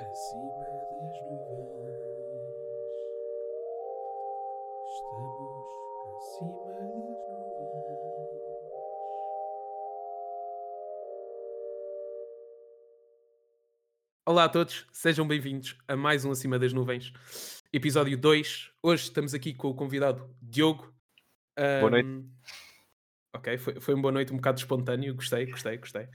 Acima das nuvens, estamos acima das nuvens. Olá a todos, sejam bem-vindos a mais um Acima das Nuvens, episódio 2. Hoje estamos aqui com o convidado Diogo. Boa noite. Ok, foi, foi uma boa noite, um bocado espontâneo, gostei, gostei, gostei.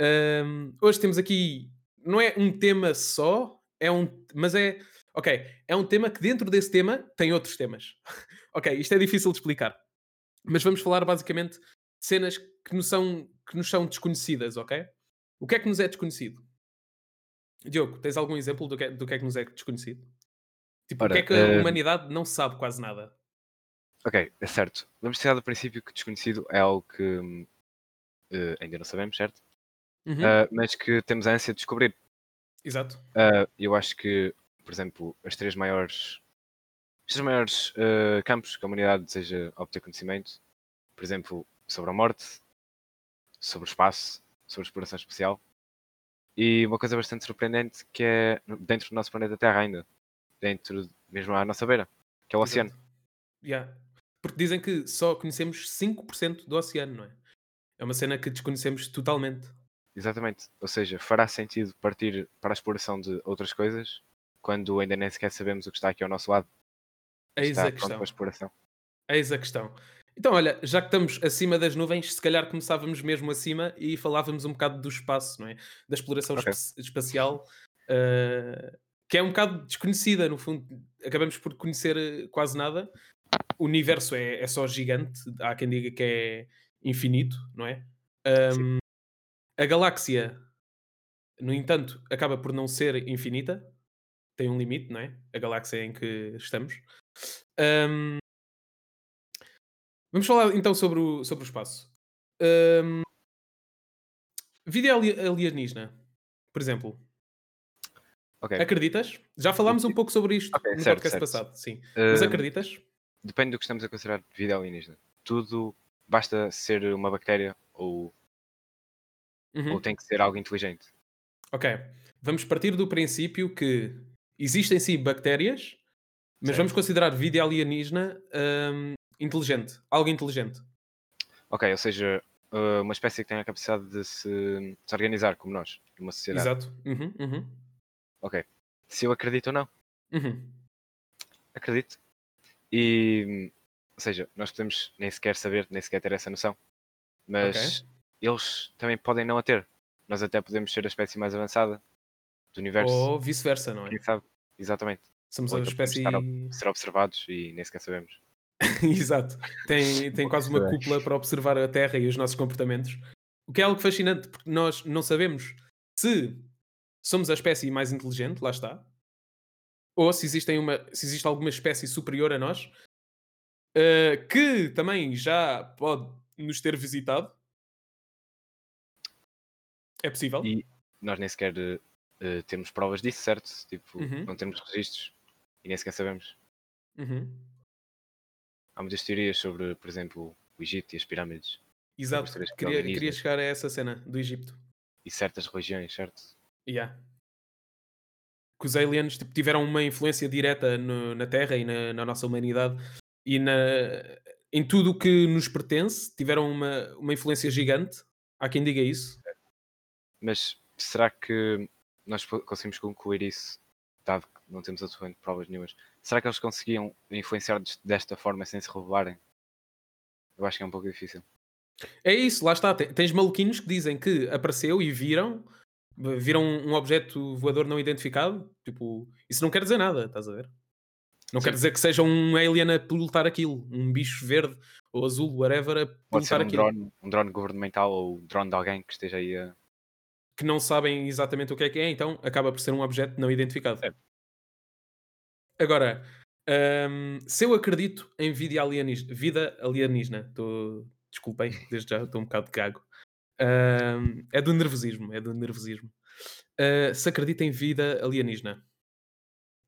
Ahm, hoje temos aqui, não é um tema só, é um, mas é, ok, é um tema que dentro desse tema tem outros temas. ok, isto é difícil de explicar, mas vamos falar basicamente de cenas que nos são, que nos são desconhecidas, ok? O que é que nos é desconhecido? Diogo, tens algum exemplo do que, é- do que é que nos é desconhecido? Tipo, o Ora, que é que a eh, humanidade não sabe quase nada? Ok, é certo. Vamos tirar do princípio que desconhecido é algo que eh, ainda não sabemos, certo? Uhum, Ah, mas que temos a ânsia de descobrir. Exato. Ah, eu acho que, por exemplo, as três maiores, os três maiores ah, campos que a humanidade deseja obter conhecimento, por exemplo, sobre a morte, sobre o espaço, sobre a exploração espacial, e uma coisa bastante surpreendente que é dentro do nosso planeta Terra ainda, dentro mesmo à nossa beira, que é o oceano. Exato. Yeah. Porque dizem que só conhecemos 5% do oceano, não é? É uma cena que desconhecemos totalmente. Exatamente. Ou seja, fará sentido partir para a exploração de outras coisas quando ainda nem sequer sabemos o que está aqui ao nosso lado. Eis está a questão. para a exploração. Eis a questão. Então, olha, já que estamos acima das nuvens, se calhar começávamos mesmo acima e falávamos um bocado do espaço, não é? Da exploração Ok. espa- espacial, eh, que é um bocado desconhecida, no fundo. Acabamos por conhecer eh, quase nada. O universo é, é só gigante, há quem diga que é infinito, não é? Ahm, a galáxia, no entanto, acaba por não ser infinita, tem um limite, não é? A galáxia em que estamos. Ahm, Vamos falar então sobre o, sobre o espaço. Ahm, vida ali- alienígena, por exemplo. Ok. Acreditas? Já falámos um pouco sobre isto Ok, no certo, podcast certo. passado, sim. Mas Hum, acreditas? Depende do que estamos a considerar vida alienígena. Tudo basta ser uma bactéria ou, Uhum. ou tem que ser algo inteligente. Ok. Vamos partir do princípio que existem sim bactérias, mas Certo. vamos considerar vida alienígena ahm, inteligente. Algo inteligente. Ok, ou seja, uh, uma espécie que tem a capacidade de se, se organizar como nós, numa sociedade. Exato. Uhum, uhum, Ok. Se eu acredito ou não, uhum. acredito. E, ou seja, nós podemos nem sequer saber, nem sequer ter essa noção. Mas eles também podem não a ter. Nós até podemos ser a espécie mais avançada do universo. Ou vice-versa, não é? Quem sabe? Exatamente. Somos Ou a então espécie. estar ser observados e nem sequer sabemos. Exato. Tem, tem quase uma cúpula para observar a Terra e os nossos comportamentos. O que é algo fascinante, porque nós não sabemos se somos a espécie mais inteligente, lá está, ou se, existem uma, se existe alguma espécie superior a nós, eh, que também já pode nos ter visitado. É possível. E nós nem sequer eh, temos provas disso, certo? Tipo, Uhum. não temos registros e nem sequer sabemos. Uhum. Há muitas teorias sobre, por exemplo, o Egito e as pirâmides Exato. Queria, queria chegar a essa cena do Egito. e certas religiões, certo? Yeah. Que os aliens tipo, tiveram uma influência direta no- na Terra e na, na nossa humanidade e na, em tudo o que nos pertence, tiveram uma, uma influência gigante. Há quem diga isso. Mas será que nós conseguimos concluir isso, dado que não temos atualmente provas nenhumas? Será que eles conseguiam influenciar des- desta forma sem se revelarem? Eu acho que é um pouco difícil. É isso, lá está. Te- Tens maluquinhos que dizem que apareceu e viram, viram um objeto voador não identificado. Tipo, isso não quer dizer nada, estás a ver? Não Sim. quer dizer que seja um alien a pilotar aquilo, um bicho verde ou azul, whatever, a Pode ser pilotar um aquilo. drone, um drone governamental ou um drone de alguém que esteja aí a. que não sabem exatamente o que é que é, então acaba por ser um objeto não identificado. Certo. Agora, hum, se eu acredito em vida alienígena, vida alienígena, tô, desculpem, desde já estou um bocado de gago. Hum, é do nervosismo, é do nervosismo. Uh, se acredito em vida alienígena,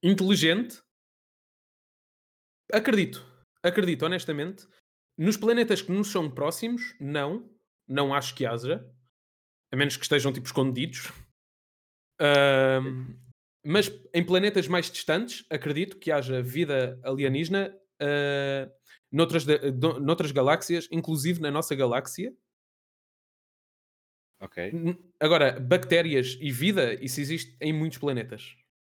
inteligente, acredito, acredito honestamente. Nos planetas que nos são próximos, não, não acho que haja, a menos que estejam tipo escondidos. Ahm, Mas em planetas mais distantes, acredito que haja vida alienígena uh, noutras, de- do- noutras galáxias, inclusive na nossa galáxia. Ok, Agora, bactérias e vida, isso existe em muitos planetas.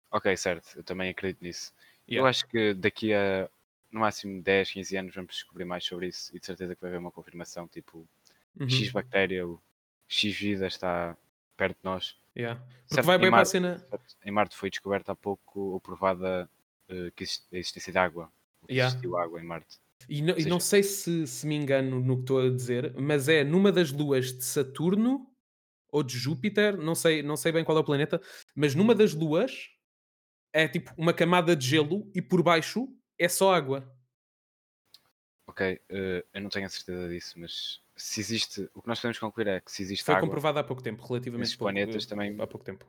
ok, certo. Eu também acredito nisso. Eu Yeah. acho que daqui a no máximo 10, 15 anos vamos descobrir mais sobre isso e de certeza que vai haver uma confirmação, tipo, Uhum. X bactéria, ou X vida está perto de nós. Yeah. Porque Certo, vai em bem para a cena. Em Marte foi descoberta há pouco ou provada que existe a existência de água. que Yeah. Existiu água em Marte. E, não, e seja- não sei se, se me engano no que estou a dizer, mas é numa das luas de Saturno ou de Júpiter, não sei, não sei bem qual é o planeta, mas numa das luas é tipo uma camada de gelo e por baixo é só água. Ok, eh, eu não tenho a certeza disso, mas se existe, o que nós podemos concluir é que se existe Foi água, comprovado há pouco tempo, relativamente pouco, planetas eh, também- há pouco tempo.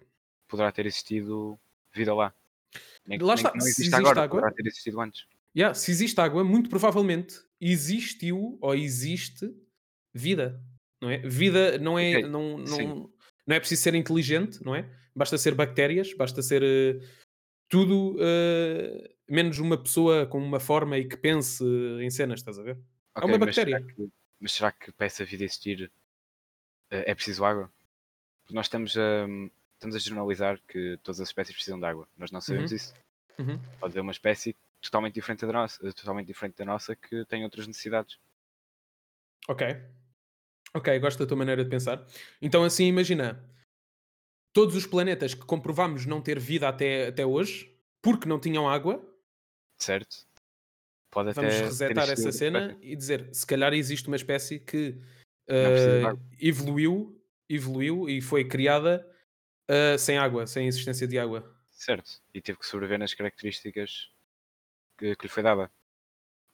poderá ter existido vida lá. Nem, Lá nem está, não se existe existe agora, água- poderá ter existido antes. Yeah, se existe água, muito provavelmente existiu ou existe vida, não é? Vida não é, Ok, não, sim. não, não é preciso ser inteligente, não é? Basta ser bactérias, basta ser eh, tudo eh, menos uma pessoa com uma forma e que pense em cenas, estás a ver? Ok, uma mas será bactéria. que- Mas será que para essa vida existir eh, é preciso água? Porque nós estamos a, estamos a generalizar que todas as espécies precisam de água. Nós não sabemos Uhum. isso. Uhum. Pode haver uma espécie totalmente diferente da nossa, eh, totalmente diferente da nossa que tem outras necessidades. Ok. Ok, gosto da tua maneira de pensar. Então, assim, imagina. Todos os planetas que comprovamos não ter vida até, até hoje, porque não tinham água, Certo? Pode vamos resetar essa cena e dizer, se calhar existe uma espécie que água. evoluiu, evoluiu e foi criada eh, sem água, sem existência de água. Certo. E teve que sobreviver nas características que, que lhe foi dada.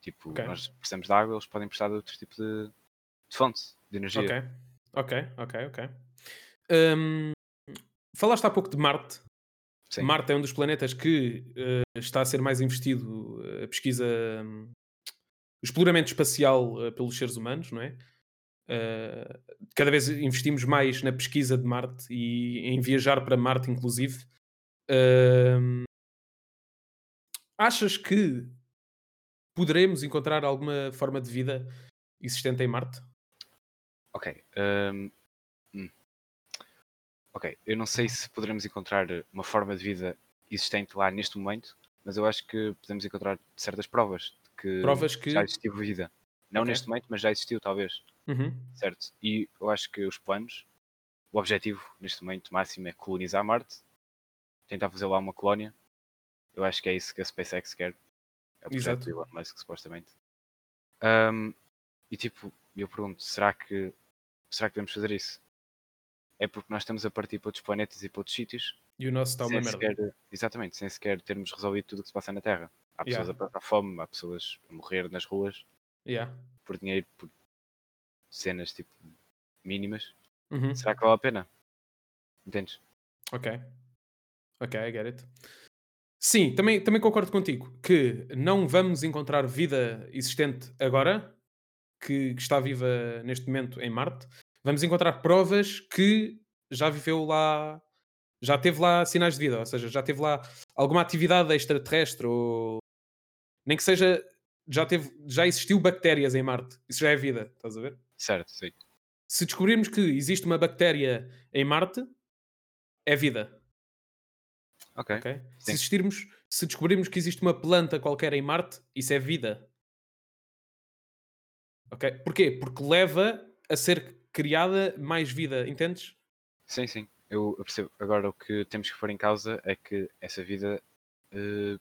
Tipo, Ok. nós precisamos de água, eles podem precisar de outro tipo de, de fonte de energia. Ok, ok, ok, ok. Hum, falaste há pouco de Marte. Sim. Marte é um dos planetas que eh, está a ser mais investido eh, a pesquisa, hum, o exploramento espacial eh, pelos seres humanos, não é? Eh, cada vez investimos mais na pesquisa de Marte e em viajar para Marte, inclusive. Hum, achas que poderemos encontrar alguma forma de vida existente em Marte? Ok. hum. Ok, eu não sei se poderemos encontrar uma forma de vida existente lá neste momento, mas eu acho que podemos encontrar certas provas de que, Provas que- já existiu vida. Não Ok. neste momento, mas já existiu, talvez. Uhum. Certo? E eu acho que os planos, o objetivo neste momento máximo é colonizar Marte, tentar fazer lá uma colónia. Eu acho que é isso que a SpaceX quer. É o projeto Exato. Elon Musk, supostamente. Ahm, e tipo, eu pergunto, será que será que devemos fazer isso? É porque nós estamos a partir para outros planetas e para outros sítios, E o nosso está uma merda. sequer, exatamente, sem sequer termos resolvido tudo o que se passa na Terra. Há pessoas Yeah. a passar fome, há pessoas a morrer nas ruas Yeah. por dinheiro, por cenas tipo mínimas. Uhum. Será que vale a pena? Entendes? Ok. Ok, I get it. Sim, também, também concordo contigo que não vamos encontrar vida existente agora, que, que está viva neste momento em Marte. Vamos encontrar provas que já viveu lá, já teve lá sinais de vida, ou seja, já teve lá alguma atividade extraterrestre ou nem que seja já teve, já existiu bactérias em Marte. Isso já é vida, estás a ver? Certo, sim. Se descobrirmos que existe uma bactéria em Marte, é vida. Ok. ok? Se existirmos, se descobrirmos que existe uma planta qualquer em Marte, isso é vida. Ok? Porquê? Porque leva a ser criada mais vida, entendes? Sim, sim. Eu percebo. Agora o que temos que pôr em causa é que essa vida eh,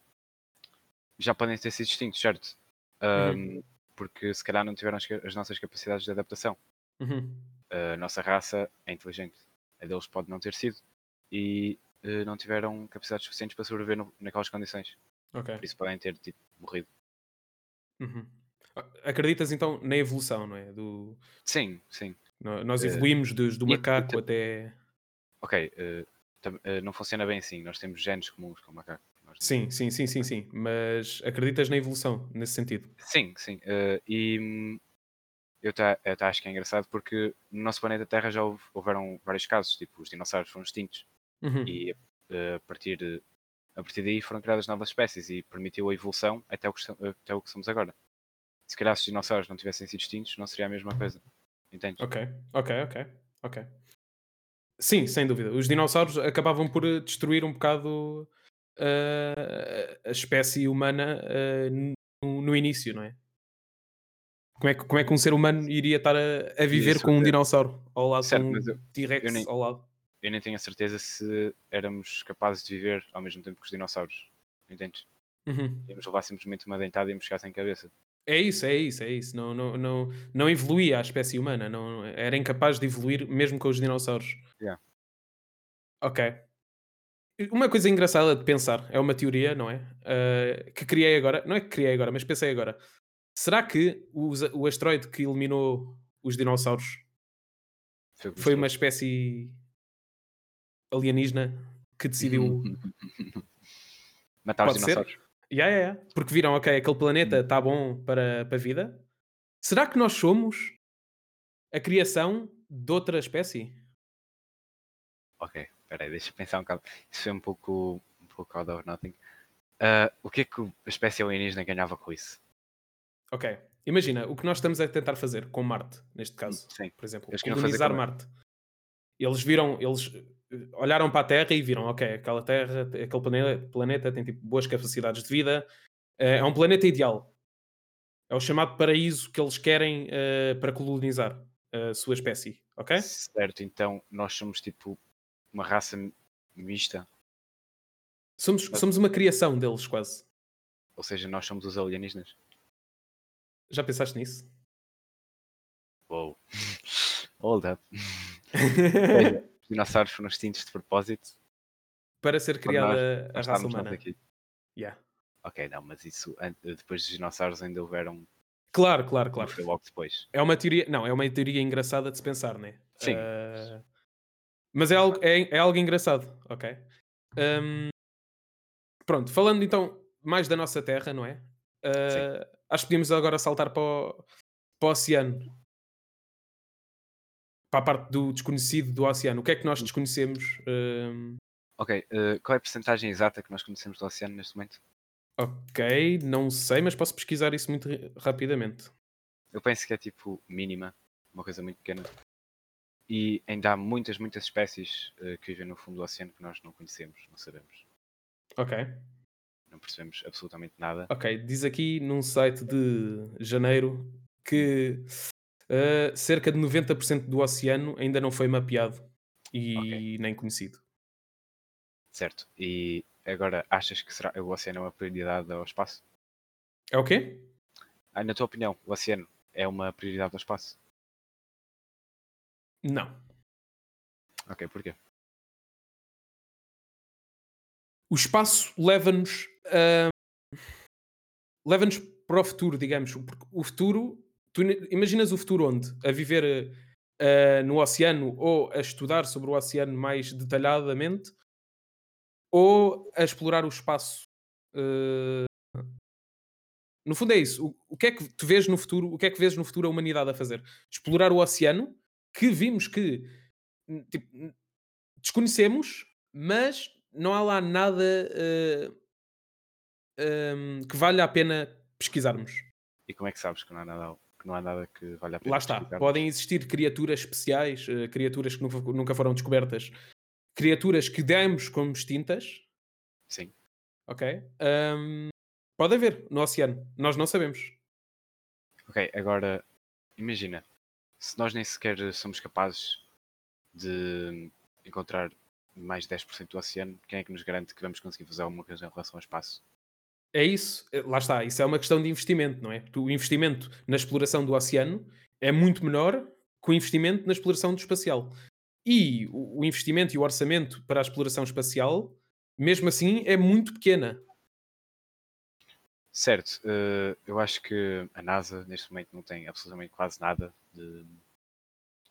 já podem ter sido extintos, certo? Ahm, Porque se calhar não tiveram as, as nossas capacidades de adaptação. Uhum. A nossa raça é inteligente. A deles pode não ter sido. E eh, não tiveram capacidades suficientes para sobreviver no- naquelas condições. Ok. Por isso podem ter tipo, morrido. Uhum. Acreditas então na evolução, não é? Do, Sim, sim. Nós Eh, evoluímos do macaco e- até. Ok. eh, eh, não funciona bem assim. Nós temos genes comuns com o macaco. Sim, sim, sim, sim, sim. Mas acreditas na evolução nesse sentido? Sim, sim. e hum, eu acho que é engraçado porque no nosso planeta Terra já houve- houveram vários casos, tipo, os dinossauros foram extintos Uhum. e a, partir, a partir daí foram criadas novas espécies e permitiu a evolução até o que, até o que somos agora. Se calhar se os dinossauros não tivessem sido extintos, não seria a mesma coisa. Entendes? Ok, ok, ok, ok. Sim, sem dúvida. Os dinossauros acabavam por eh, destruir um bocado eh, a espécie humana eh, no, no início, não é? Como é, que, como é que um ser humano iria estar a, a viver Isso, com um é. dinossauro ao lado Certo, com um T-Rex nem- ao lado? Eu nem tenho a certeza se éramos capazes de viver ao mesmo tempo que os dinossauros. Entendes? Uhum. Íamos levar simplesmente uma dentada e íamos ficar sem cabeça. É isso, é isso, é isso. Não, não, não, não evoluía a espécie humana, não, era incapaz de evoluir mesmo com os dinossauros. Yeah. Ok. Uma coisa engraçada de pensar, é uma teoria, não é? Ah, que criei agora, não é que criei agora, mas pensei agora. Será que os- o asteroide que eliminou os dinossauros Foi, foi uma espécie alienígena que decidiu. Matar os Pode ser? dinossauros. Yeah, yeah, yeah. Porque viram, ok, aquele planeta está bom para, para a vida. Será que nós somos a criação de outra espécie? Ok, peraí, deixa eu pensar um bocado. Isso foi um pouco, um pouco out of nothing. Ah, o que é que a espécie alienígena ganhava com isso? Ok. Imagina o que nós estamos a tentar fazer com Marte, neste caso, Sim. por exemplo, colonizar Marte. Eles viram, eles olharam para a Terra e viram, ok, aquela Terra, aquele planeta, planeta tem tipo, boas capacidades de vida, eh, é um planeta ideal. É o chamado paraíso que eles querem eh, para colonizar a sua espécie, ok? Certo, então nós somos tipo uma raça mi- mista, Somos, somos uma criação deles, quase. ou seja, nós somos os alienígenas. Já pensaste nisso? Uou. Hold up. Dinossauros foram extintos de propósito. para ser para nós- criada a nós raça humana. nós aqui. Yeah. Ok, não, mas isso depois dos dinossauros ainda houveram. Claro, claro, claro. foi logo depois. É uma teoria, não, é uma teoria engraçada de se pensar, né? Sim. Ah, mas é algo, é, é algo engraçado, ok? Ahm, pronto, falando então mais da nossa Terra, não é? Ah, acho que podíamos agora saltar para o, para o oceano. Para a parte do desconhecido do oceano. O que é que nós desconhecemos? Ahm, Ok, eh, qual é a porcentagem exata que nós conhecemos do oceano neste momento? ok, não sei, mas posso pesquisar isso muito rapidamente. Eu penso que é tipo mínima, uma coisa muito pequena. E ainda há muitas, muitas espécies eh, que vivem no fundo do oceano que nós não conhecemos, não sabemos. Ok. Não percebemos absolutamente nada. Ok, diz aqui num site de janeiro que uh, cerca de 90% do oceano ainda não foi mapeado e Ok. nem conhecido. Certo. E agora, achas que será, o oceano é uma prioridade ao espaço? É o quê? Ah, na tua opinião, o oceano é uma prioridade ao espaço? Não. Ok, porquê? O espaço leva-nos a... leva-nos para o futuro, digamos. Porque o futuro, tu imaginas o futuro onde? A viver uh, no oceano ou a estudar sobre o oceano mais detalhadamente ou a explorar o espaço. uh, No fundo é isso. O, o que é que tu vês no futuro? O que é que vês no futuro a humanidade a fazer? Explorar o oceano, que vimos que tipo, desconhecemos, mas não há lá nada uh, um, que valha a pena pesquisarmos. E como é que sabes que não há nada, que não há nada que valha a pena Lá está. Podem existir criaturas especiais, uh, criaturas que nunca, nunca foram descobertas, criaturas que demos como extintas, Sim. ok? Um, pode haver no oceano. Nós não sabemos. Ok, agora imagina, se nós nem sequer somos capazes de encontrar mais 10% do oceano, quem é que nos garante que vamos conseguir fazer alguma coisa em relação ao espaço? É isso, eh, lá está, isso é uma questão de investimento, não é? O investimento na exploração do oceano é muito menor que o investimento na exploração do espacial. E o, investimento e o orçamento para a exploração espacial, mesmo assim, é muito pequena. Certo, eh, eu acho que a NASA neste momento não tem absolutamente quase nada de,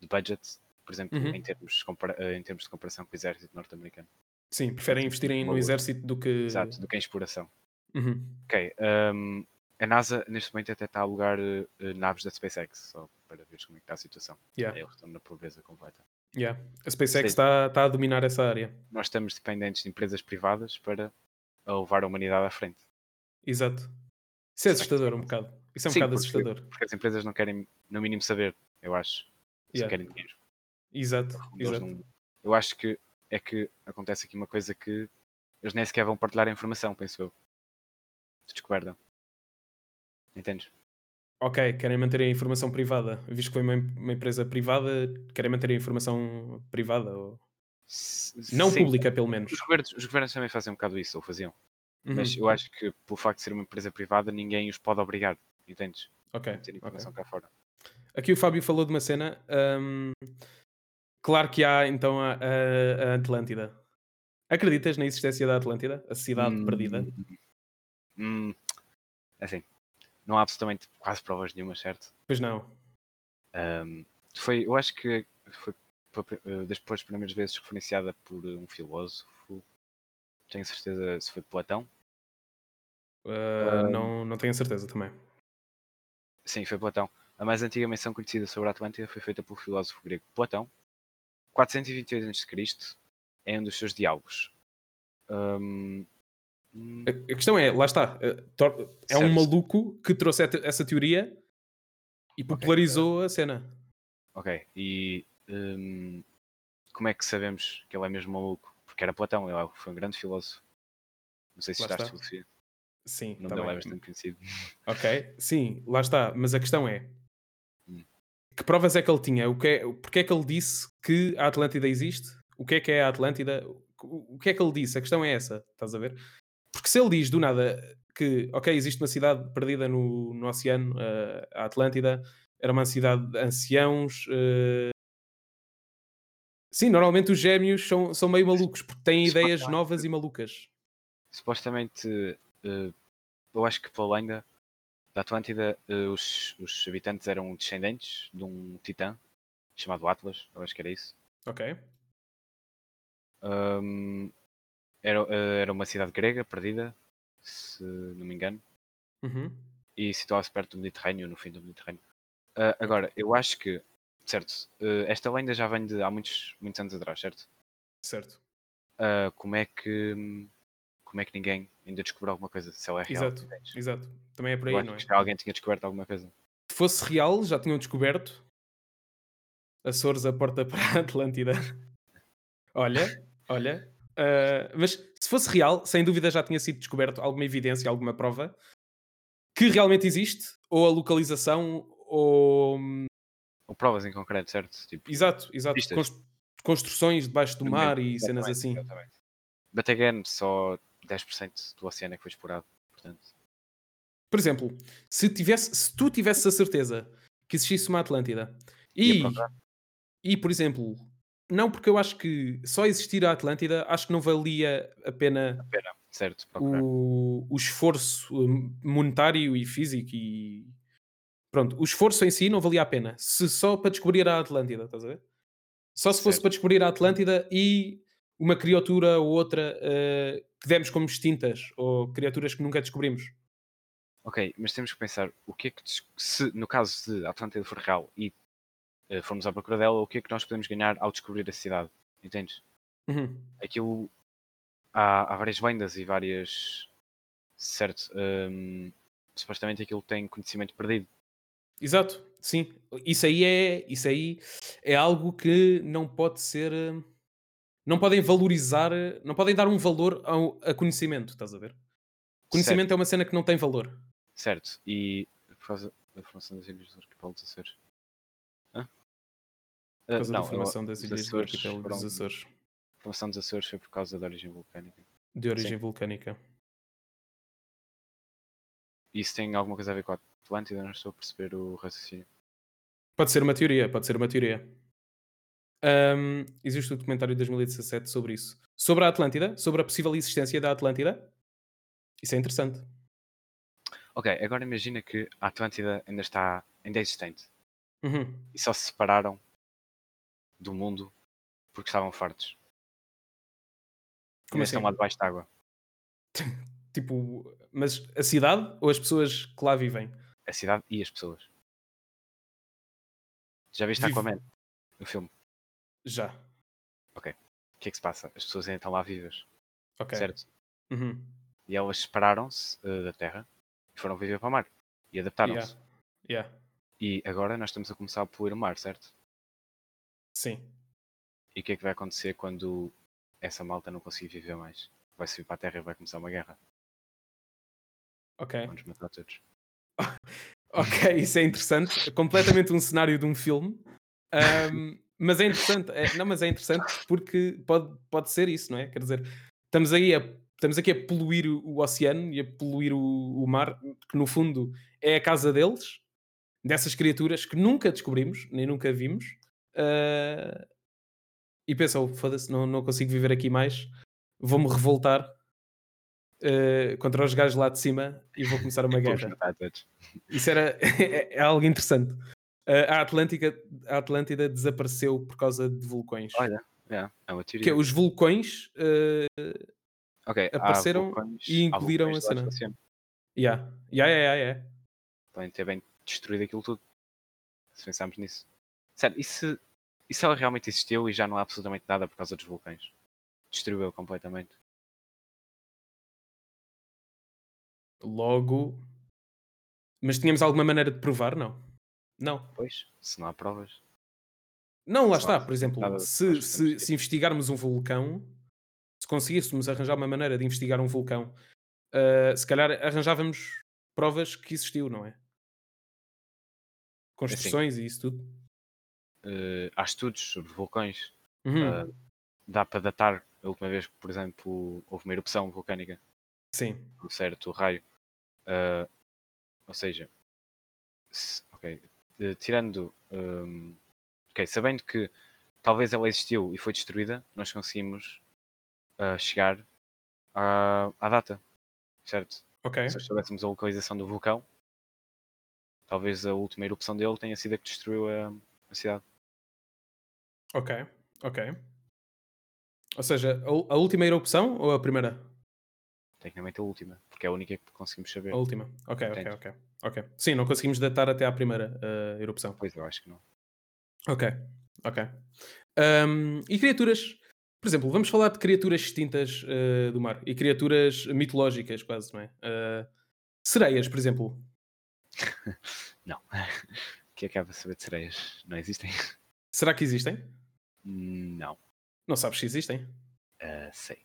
de budget, por exemplo, Uhum. em, termos, eh, em termos de comparação com o exército norte-americano. Sim, preferem investirem no Uma- exército do que. Exato, do que em exploração. Uhum. Ok, ehm, a NASA neste momento até está a alugar eh, naves da SpaceX, só para ver como é que está a situação. Yeah. Eles estão na pobreza completa. Yeah. A SpaceX está está a dominar essa área. Nós estamos dependentes de empresas privadas para levar a humanidade à frente. Exato. Isso é assustador um bocado. Isso é um Sim, bocado porque- assustador. Porque as empresas não querem, no mínimo, saber, eu acho. Só Yeah. querem dinheiro. Exato, exato. não- Eu acho que é que acontece aqui uma coisa que eles nem sequer vão partilhar a informação, penso eu. De descoberta. Entendes? Ok, querem manter a informação privada. Visto que foi uma, uma empresa privada, querem manter a informação privada. Ou... Não sim, pública, pelo menos. Os governos, os governos também fazem um bocado isso, ou faziam. Mas Uhum. eu acho que, pelo facto de ser uma empresa privada, ninguém os pode obrigar. Entendes? Ok, informação cá fora. Aqui o Fábio falou de uma cena. hum, claro que há então a, a- a Atlântida. Acreditas na existência da Atlântida? A cidade Hum, perdida? Hum, assim, não há absolutamente quase provas nenhumas, certo? Pois não. Ahm, foi, eu acho que foi pa- eh, das primeiras vezes referenciada por um filósofo, tenho certeza se foi Platão. Uh, não, não tenho certeza também. Sim, foi Platão. A mais antiga menção conhecida sobre a Atlântida foi feita pelo filósofo grego Platão. 428 a.C. é um dos seus diálogos. Hum, A, questão é, lá está. tor- É um maluco que trouxe essa teoria e popularizou a cena. ok, e hum, como é que sabemos que ele é mesmo maluco? Porque era Platão, ele foi um grande filósofo. Não sei se Lá está. filosofia. Sim, O nome tá dele é bastante conhecido. Ok, sim, lá está. Mas a questão é: Hum. que provas é que ele tinha? O que é, porque é que ele disse que a Atlântida existe? O que é que é a Atlântida? O que é que ele disse? A questão é essa, estás a ver? Porque se ele diz do nada que, ok, existe uma cidade perdida no, no oceano, eh, a Atlântida, era uma cidade de anciãos. eh, Sim, normalmente os gêmeos são, são meio malucos porque têm ideias novas e malucas. Supostamente, eh, eu acho que pela lenda da Atlântida, os, os habitantes eram descendentes de um titã chamado Atlas, eu acho que era isso. Ok? Ahm, era, eh, era uma cidade grega perdida, se não me engano, Uhum. e situava-se perto do Mediterrâneo, no fim do Mediterrâneo. Ah, agora, eu acho que, certo, eh, esta lenda já vem de há muitos, muitos anos atrás, certo? Certo. Ah, como é que como é que ninguém ainda descobriu alguma coisa? Se ela é real? Exato, exato. Também é por aí, não é? alguém tinha descoberto alguma coisa. Se fosse real, já tinham descoberto Açores a porta para a Atlântida. olha, olha. Ah, mas se fosse real, sem dúvida já tinha sido descoberto alguma evidência, alguma prova que realmente existe, ou a localização, ou. Ou provas em concreto, certo? Tipo, Exato, exato. Construções debaixo do mar e cenas assim. exatamente. But again, só 10% do oceano é que foi explorado. Portanto, Por exemplo, se, tivesse, se tu tivesses a certeza que existisse uma Atlântida e, e, por exemplo, não porque eu acho que só existir a Atlântida, acho que não valia a pena pena, certo? O, o esforço hum, monetário e físico e pronto, o esforço em si não valia a pena se só para descobrir a Atlântida, estás a ver? Só se fosse Certo. para descobrir a Atlântida e uma criatura ou outra eh, que demos como extintas ou criaturas que nunca descobrimos. Ok, mas temos que pensar o que é que, se no caso de Atlântida for real e eh, formos à procura dela, o que é que nós podemos ganhar ao descobrir a cidade? Entendes? Uhum. Aquilo há, há várias lendas e várias. Certo. hum, supostamente aquilo tem conhecimento perdido. Exato, sim. Isso aí é, isso aí é algo que não pode ser. eh, Não podem valorizar, não podem dar um valor ao, a conhecimento, estás a ver? Conhecimento é uma cena que não tem valor. Certo. E por causa da formação das ilhas dos Açores. Por Ah, causa não, da formação das ilhas do Açores arquipélago dos Açores, A formação dos Açores foi por causa da origem vulcânica. de origem vulcânica. E isso tem alguma coisa a ver com a Atlântida? Não estou a perceber o raciocínio. Pode ser uma teoria, pode ser uma teoria. Ahm, existe um documentário de 2017 sobre isso. Sobre a Atlântida, sobre a possível existência da Atlântida. Isso é interessante. Ok, agora imagina que a Atlântida ainda está ainda é existente Uhum. e só se separaram do mundo porque estavam fartos. Como Ainda estão assim? lá debaixo d'água. Tipo, mas a cidade ou as pessoas que lá vivem? A cidade e as pessoas. Já viste Vive- Aquaman? O filme. Já. O que é que se passa? As pessoas ainda estão lá vivas, Ok. certo? Uhum. E elas separaram-se eh, da Terra e foram viver para o mar. E adaptaram-se. Yeah. Yeah. E agora nós estamos a começar a poluir o mar, certo? Sim. E o que é que vai acontecer quando essa malta não conseguir viver mais? Vai subir para a Terra e vai começar uma guerra. Ok. Vamos matar todos. Ok, isso é interessante. Completamente um cenário de um filme. Ahm, mas é interessante. é- não, mas é interessante porque pode, pode ser isso, não é? Quer dizer, estamos aí a, estamos aqui a poluir o oceano e a poluir o, o mar, que no fundo é a casa deles, dessas criaturas que nunca descobrimos, nem nunca vimos. Ah, e pensou, foda-se, não, não consigo viver aqui mais, vou-me revoltar ah, contra os gajos lá de cima e vou começar uma guerra. Isso era é, é algo interessante. Uh, a, Atlântica, a Atlântida desapareceu por causa de vulcões. Olha, é, é uma Que é, teoria. os vulcões. uh, Ok, há apareceram vulcões- e engoliram vulcões a cena. yeah. Yeah, yeah, yeah, yeah. Podem ter bem destruído aquilo tudo. Se pensarmos nisso. Sério, e se, e se ela realmente existiu e já não há absolutamente nada por causa dos vulcões? Destruiu completamente. Logo. Mas tínhamos alguma maneira de provar? Não. Não. Pois, se não há provas. Não, lá está. Por exemplo, nada se, se, se investigarmos um vulcão, se conseguíssemos arranjar uma maneira de investigar um vulcão, uh, se calhar arranjávamos provas que existiu, não é? Construções e isso tudo. Eh, há estudos sobre vulcões. Uhum. Ah, dá para datar a última vez que, por exemplo, houve uma erupção vulcânica Sim. um certo raio. Ah, ou seja, se- ok, eh, tirando, hum, ok, sabendo que talvez ela existiu e foi destruída, nós conseguimos ah, chegar à, à data, certo? Ok. Se soubéssemos a localização do vulcão, talvez a última erupção dele tenha sido a que destruiu a, a cidade. Ok, ok. Ou seja, a, u- a última erupção ou a primeira? Tecnicamente a última, porque é a única que conseguimos saber. A última. Ok, ok, ok. ok. Sim, não conseguimos datar até à primeira eh, erupção. Pois eu acho que não. Ok, ok. Ahm, e criaturas? Por exemplo, vamos falar de criaturas extintas eh, do mar e criaturas mitológicas, quase, não é? Eh, sereias, por exemplo. Não. Que há para saber de sereias? Não existem? Será que existem? Não. Não sabes se existem. Ah, sei.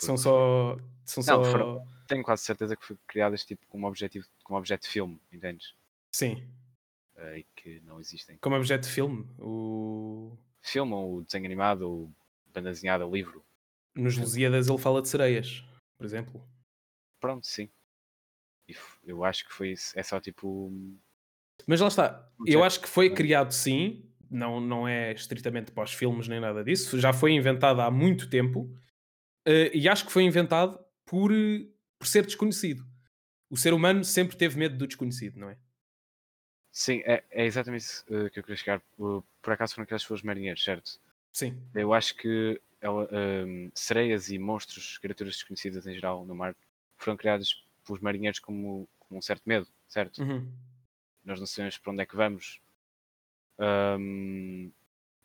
São só. São só. Não, foram- Tenho quase certeza que foi criadas tipo como objetivo, como objeto de filme, entendes? Sim. Ah, e que não existem. Como objeto de filme. O... Filme ou desenho animado ou banda desenhada, livro. Nos Lusíadas ele fala de sereias, por exemplo. Pronto, sim. Eu acho que foi isso. É só tipo. Mas lá está. Um Eu acho que foi criado sim. Não, não é estritamente para os filmes nem nada disso. Já foi inventado há muito tempo. eh, e acho que foi inventado por, eh, por ser desconhecido. O ser humano sempre teve medo do desconhecido, não é? Sim, é, é exatamente isso ah, que eu queria chegar. Por acaso foram aquelas pessoas marinheiros, certo? Sim. Eu acho que ela, ahm, sereias e monstros, criaturas desconhecidas em geral no mar, foram criadas pelos marinheiros como, como um certo medo, certo? Uhum. Nós não sabemos para onde é que vamos. Ahm,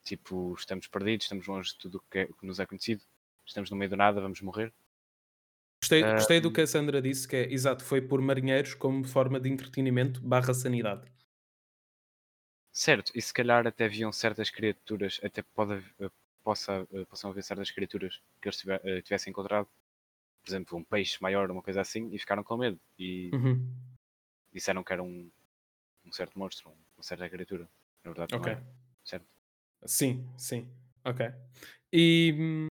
tipo, estamos perdidos, estamos longe de tudo o que, é- que nos é conhecido, estamos no meio do nada, vamos morrer. Gostei, gostei do que a Sandra disse, que é exato, foi por marinheiros como forma de entretenimento barra sanidade. Certo, e se calhar até haviam certas criaturas, até pode, eh, possa, eh, possam haver certas criaturas que eles tiver- eh, tivessem encontrado, por exemplo, um peixe maior, uma coisa assim, e ficaram com medo. E Uhum. disseram que era um, um certo monstro, uma certa criatura. Na verdade, não Ok. era, certo? Sim, sim. Ok. E hum,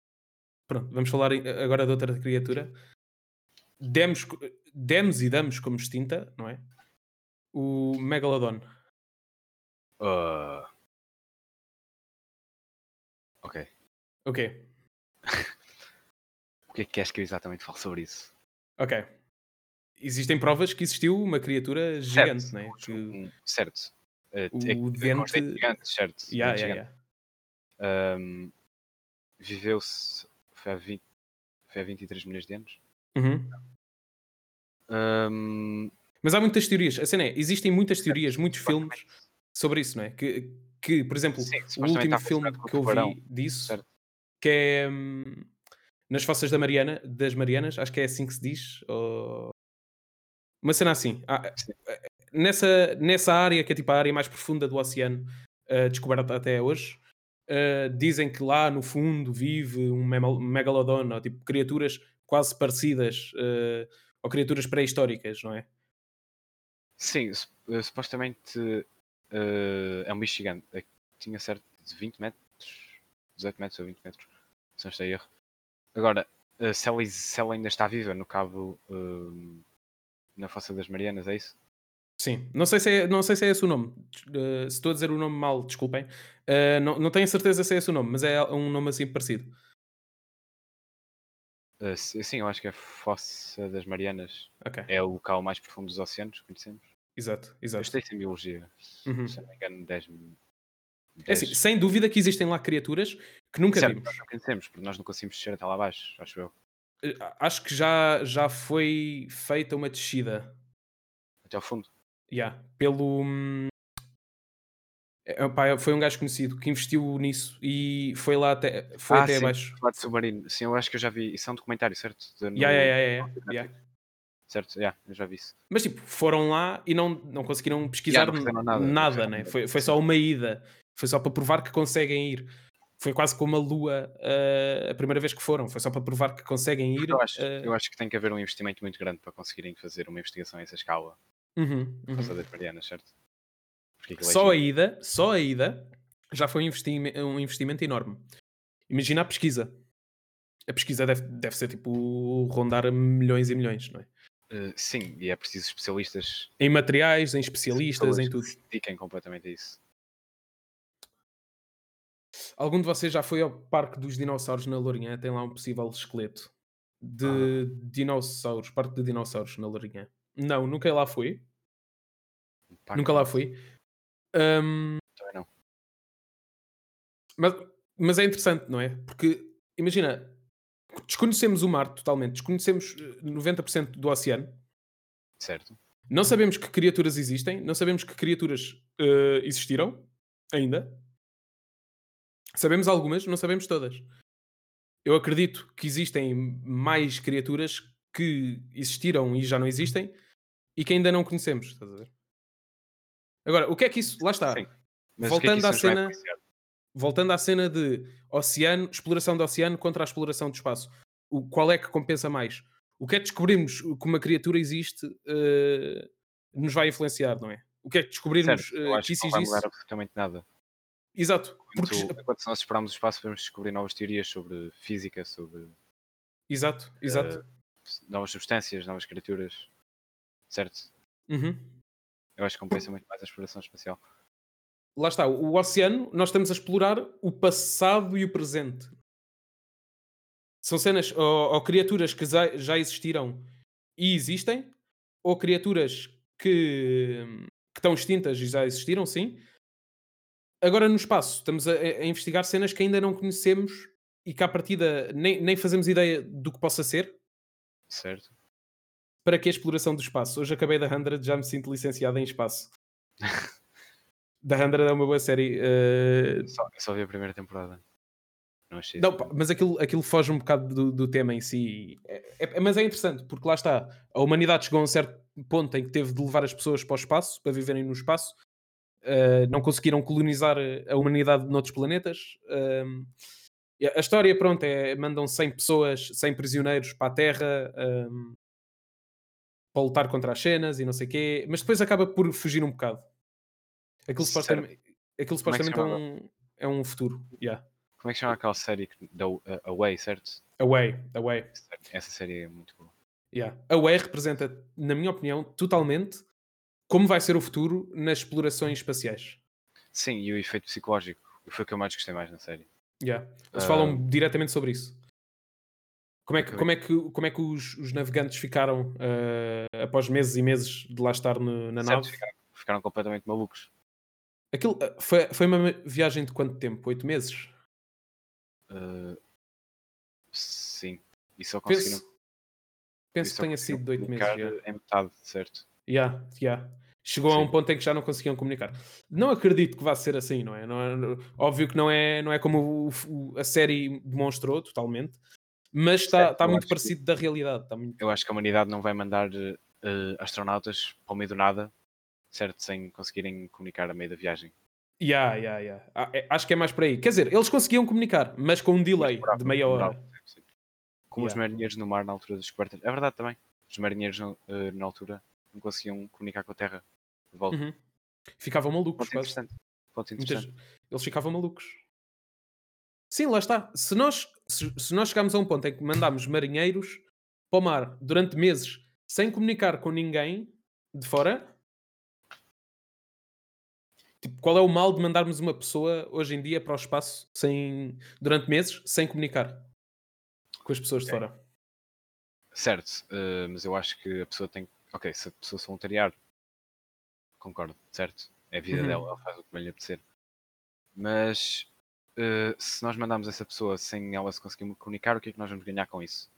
pronto, vamos falar agora de outra criatura. Demos, demos e damos como extinta, não é? O Megalodon. Ah. Ok. O quê? O que é que queres que eu exatamente fale sobre isso? Ok. Existem provas que existiu uma criatura gigante, não é? Que- Um- certo. Eh, O é- é com os dente- dentes gigantes, certo? Yeah, Dente yeah, gigante. yeah. Ahm, Viveu-se. Foi há, 20, foi há 23 milhões de anos. Uhum. Ahm, Mas há muitas teorias. A cena é, existem muitas teorias, muitos filmes sobre isso, não é? Que, que, por exemplo, Sim, o último filme que eu o vi disso, certo. que é hum, nas fossas da Mariana, das Marianas, acho que é assim que se diz, ou... uma cena assim. Ah, Sim. nessa, nessa área, que é tipo a área mais profunda do oceano, uh, descoberta até hoje, uh, dizem que lá no fundo vive um megalodon, ou tipo criaturas quase parecidas, uh, ou criaturas pré-históricas, não é? Sim, su- eh, supostamente eh, é um bicho gigante. É tinha certo de 20 metros, 18 metros ou 20 metros, se não estou em erro. Agora, eh, se ela, se ela ainda está viva no cabo eh, na Fossa das Marianas, é isso? Sim, não sei se é, não sei se é esse o nome. Uh, se estou a dizer o nome mal, desculpem. Uh, não, não tenho certeza se é esse o nome, mas é um nome assim parecido. Si- sim, eu acho que a Fossa das Marianas Ok, é o local mais profundo dos oceanos, conhecemos. exato, Eu exato. estudei isso em biologia, Uhum. se não me engano, 10. É assim, 10. sem dúvida que existem lá criaturas que nunca Certo, vimos. nós não conhecemos, porque nós não conseguimos descer até lá abaixo, acho eu. Uh, Acho que já, já foi feita uma descida. Até ao fundo. Yeah, pelo. hum, é, pá, foi um gajo conhecido que investiu nisso e foi lá até, foi Ah, até sim, abaixo. Falar de submarino. Sim, eu acho que eu já vi. Isso é um documentário, certo? De- no- Yeah, yeah, yeah, yeah, yeah. Certo, yeah, eu já vi isso. Mas tipo, foram lá e não, não conseguiram pesquisar não fizeram nada, nada, não fizeram né? nada, Foi, foi só uma ida. Foi só para provar que conseguem ir. Foi quase como a Lua uh, a primeira vez que foram. Foi só para provar que conseguem ir. Eu acho, uh, eu acho que tem que haver um investimento muito grande para conseguirem fazer uma investigação a essa escala. uhum, Por uhum. causa das Marianas, certo? É Só a ida, só a ida já foi um investimento, um investimento enorme. Imagina a pesquisa. A pesquisa deve, deve ser tipo rondar milhões e milhões, não é? Eh, sim, e é preciso especialistas. Em materiais, em especialistas, em tudo. que se dediquem completamente a isso. Algum de vocês já foi ao Parque dos Dinossauros na Lourinhã? Tem lá um possível esqueleto de Ah. dinossauros, Parque de Dinossauros na Lourinhã. Não, nunca lá fui. Um parque nunca lá fui. Ahm, Também não. mas, mas é interessante, não é? Porque, imagina, desconhecemos o mar totalmente, desconhecemos eh, 90% do oceano, Certo. não sabemos que criaturas existem, não sabemos que criaturas eh, existiram ainda. Sabemos algumas, não sabemos todas. Eu acredito que existem mais criaturas que existiram e já não existem e que ainda não conhecemos. Estás a ver? Agora, o que é que isso. Lá está. Sim. É Voltando isso à cena-? Voltando à cena de oceano, exploração do oceano contra a exploração do espaço. O, qual é que compensa mais? O que é que descobrirmos que uma criatura existe eh, nos vai influenciar, não é? O que é que descobrirmos Certo, eh, eu acho que que isso não vai existe? mudar absolutamente nada. Exato. Porque, Enquanto, nós explorarmos o espaço, podemos descobrir novas teorias sobre física, sobre Exato, exato. novas substâncias, novas criaturas. Certo? Uhum. Eu acho que compensa muito mais a exploração espacial. Lá está, o oceano, nós estamos a explorar o passado e o presente. São cenas ou, ou criaturas que já, já existiram e existem, ou criaturas que, que estão extintas e já existiram, sim. Agora no espaço, estamos a, a investigar cenas que ainda não conhecemos e que à partida nem, nem fazemos ideia do que possa ser. Certo? Para que a exploração do espaço? Hoje acabei da 100, já me sinto licenciado em espaço. da 100 é uma boa série. eh, Só, eu só vi a primeira temporada. Não achei Não, isso pá, mas aquilo, aquilo foge um bocado do, do tema em si. É- é- mas é interessante, porque lá está. A humanidade chegou a um certo ponto em que teve de levar as pessoas para o espaço, para viverem no espaço. Uh, não conseguiram colonizar a humanidade noutros planetas. Um, a história, pronto, é mandam 100 pessoas, 100 prisioneiros para a Terra um, para lutar contra as cenas e não sei o quê, mas depois acaba por fugir um bocado. Aquilo supostamente, aquilo é supostamente é, um, é um futuro. Yeah. Como é que chama aquela série da uh, Away, certo? Away, away. Essa série é muito boa. Yeah. A UE representa, na minha opinião, totalmente como vai ser o futuro nas explorações espaciais. Sim, e o efeito psicológico. Foi o que eu mais gostei mais na série. Yeah. Eles Ah. falam diretamente sobre isso. Como é que, como é que, como é que os, os navegantes ficaram ah, após meses e meses de lá estar no- na nave? Ficaram, ficaram completamente malucos. Aquilo, ah, foi, foi uma viagem de quanto tempo? Oito meses? Uh, sim. E só conseguiram. Penso, penso que tenha sido de oito meses. Em metade, certo? Yeah, yeah. Chegou a um Sim. ponto em que já não conseguiam comunicar. Não acredito que vá ser assim, não é? Não é- óbvio que não é, não é como o- o- a série demonstrou totalmente, mas está, está eu muito acho que- parecido da realidade. Está muito... Eu acho que a humanidade não vai mandar eh, astronautas para o meio do nada, certo? Sem conseguirem comunicar a meio da viagem. Yeah, yeah, yeah. Ah, é- acho que é mais por aí. Quer dizer, eles conseguiam comunicar, mas com um delay de meia hora. sim, sim. Como os Yeah. marinheiros no mar na altura da descoberta. É verdade também. Os marinheiros no- eh, na altura não conseguiam comunicar com a Terra. De volta. Uhum. Ficavam malucos, quase. interessante. Muitas-. Eles ficavam malucos. Sim, lá está. Se nós, se, se nós chegarmos a um ponto em que mandámos marinheiros para o mar durante meses sem comunicar com ninguém de fora, tipo, qual é o mal de mandarmos uma pessoa hoje em dia para o espaço sem, durante meses sem comunicar com as pessoas de fora? Certo, eh, mas eu acho que a pessoa tem. Ok, se a pessoa se voluntariar, concordo, certo? É a vida Uhum. dela, ela faz o que lhe apetecer. Mas eh, se nós mandarmos essa pessoa sem ela se conseguir comunicar, o que é que nós vamos ganhar com isso?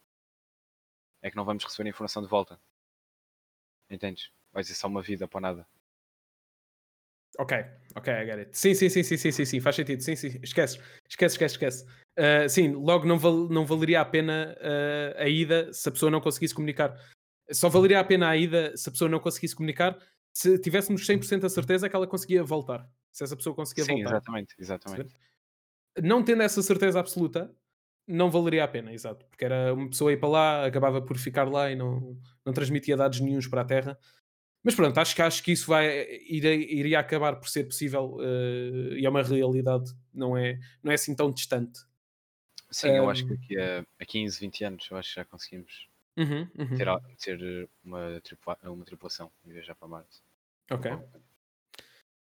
É que não vamos receber a informação de volta. Entendes? Vai ser só uma vida para nada. Ok, ok, I get it. Sim, sim, sim, sim, sim, sim, sim, faz sentido. Sim, sim, esquece, esquece, esquece, esquece. Ah, sim, logo não, val- não valeria a pena ah, a ida se a pessoa não conseguisse comunicar. Só valeria a pena a ida se a pessoa não conseguisse comunicar se tivéssemos 100% a certeza que ela conseguia voltar. Se essa pessoa conseguia Sim, voltar. exatamente, exatamente. Não tendo essa certeza absoluta, não valeria a pena, exato. Porque era uma pessoa ir para lá, acabava por ficar lá e não, não transmitia dados nenhuns para a Terra. Mas pronto, acho que, acho que isso vai, iria, iria acabar por ser possível eh, e é uma realidade, não é, não é assim tão distante. Sim, eu acho que aqui a, a 15, 20 anos, eu acho que já conseguimos Uhum, uhum. ter, ter eh, uma, tripula- uma tripulação e viajar para Marte. Ok.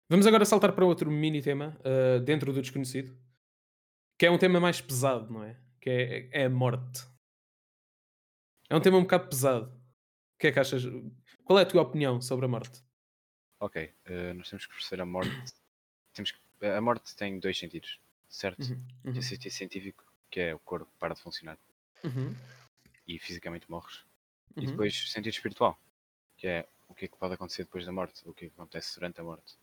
Vamos agora saltar para outro mini tema eh, dentro do desconhecido, que é um tema mais pesado, não é? Que é, é a morte. É um tema um bocado pesado. O que é que achas? Qual é a tua opinião sobre a morte? Ok, eh, nós temos que perceber a morte. temos que- a morte tem dois sentidos, certo? Uhum, Tem uhum, o sentido científico, que é o corpo para de funcionar uhum, e fisicamente morres. E uhum. depois o sentido espiritual, que é o que é que pode acontecer depois da morte, o que é que acontece durante a morte.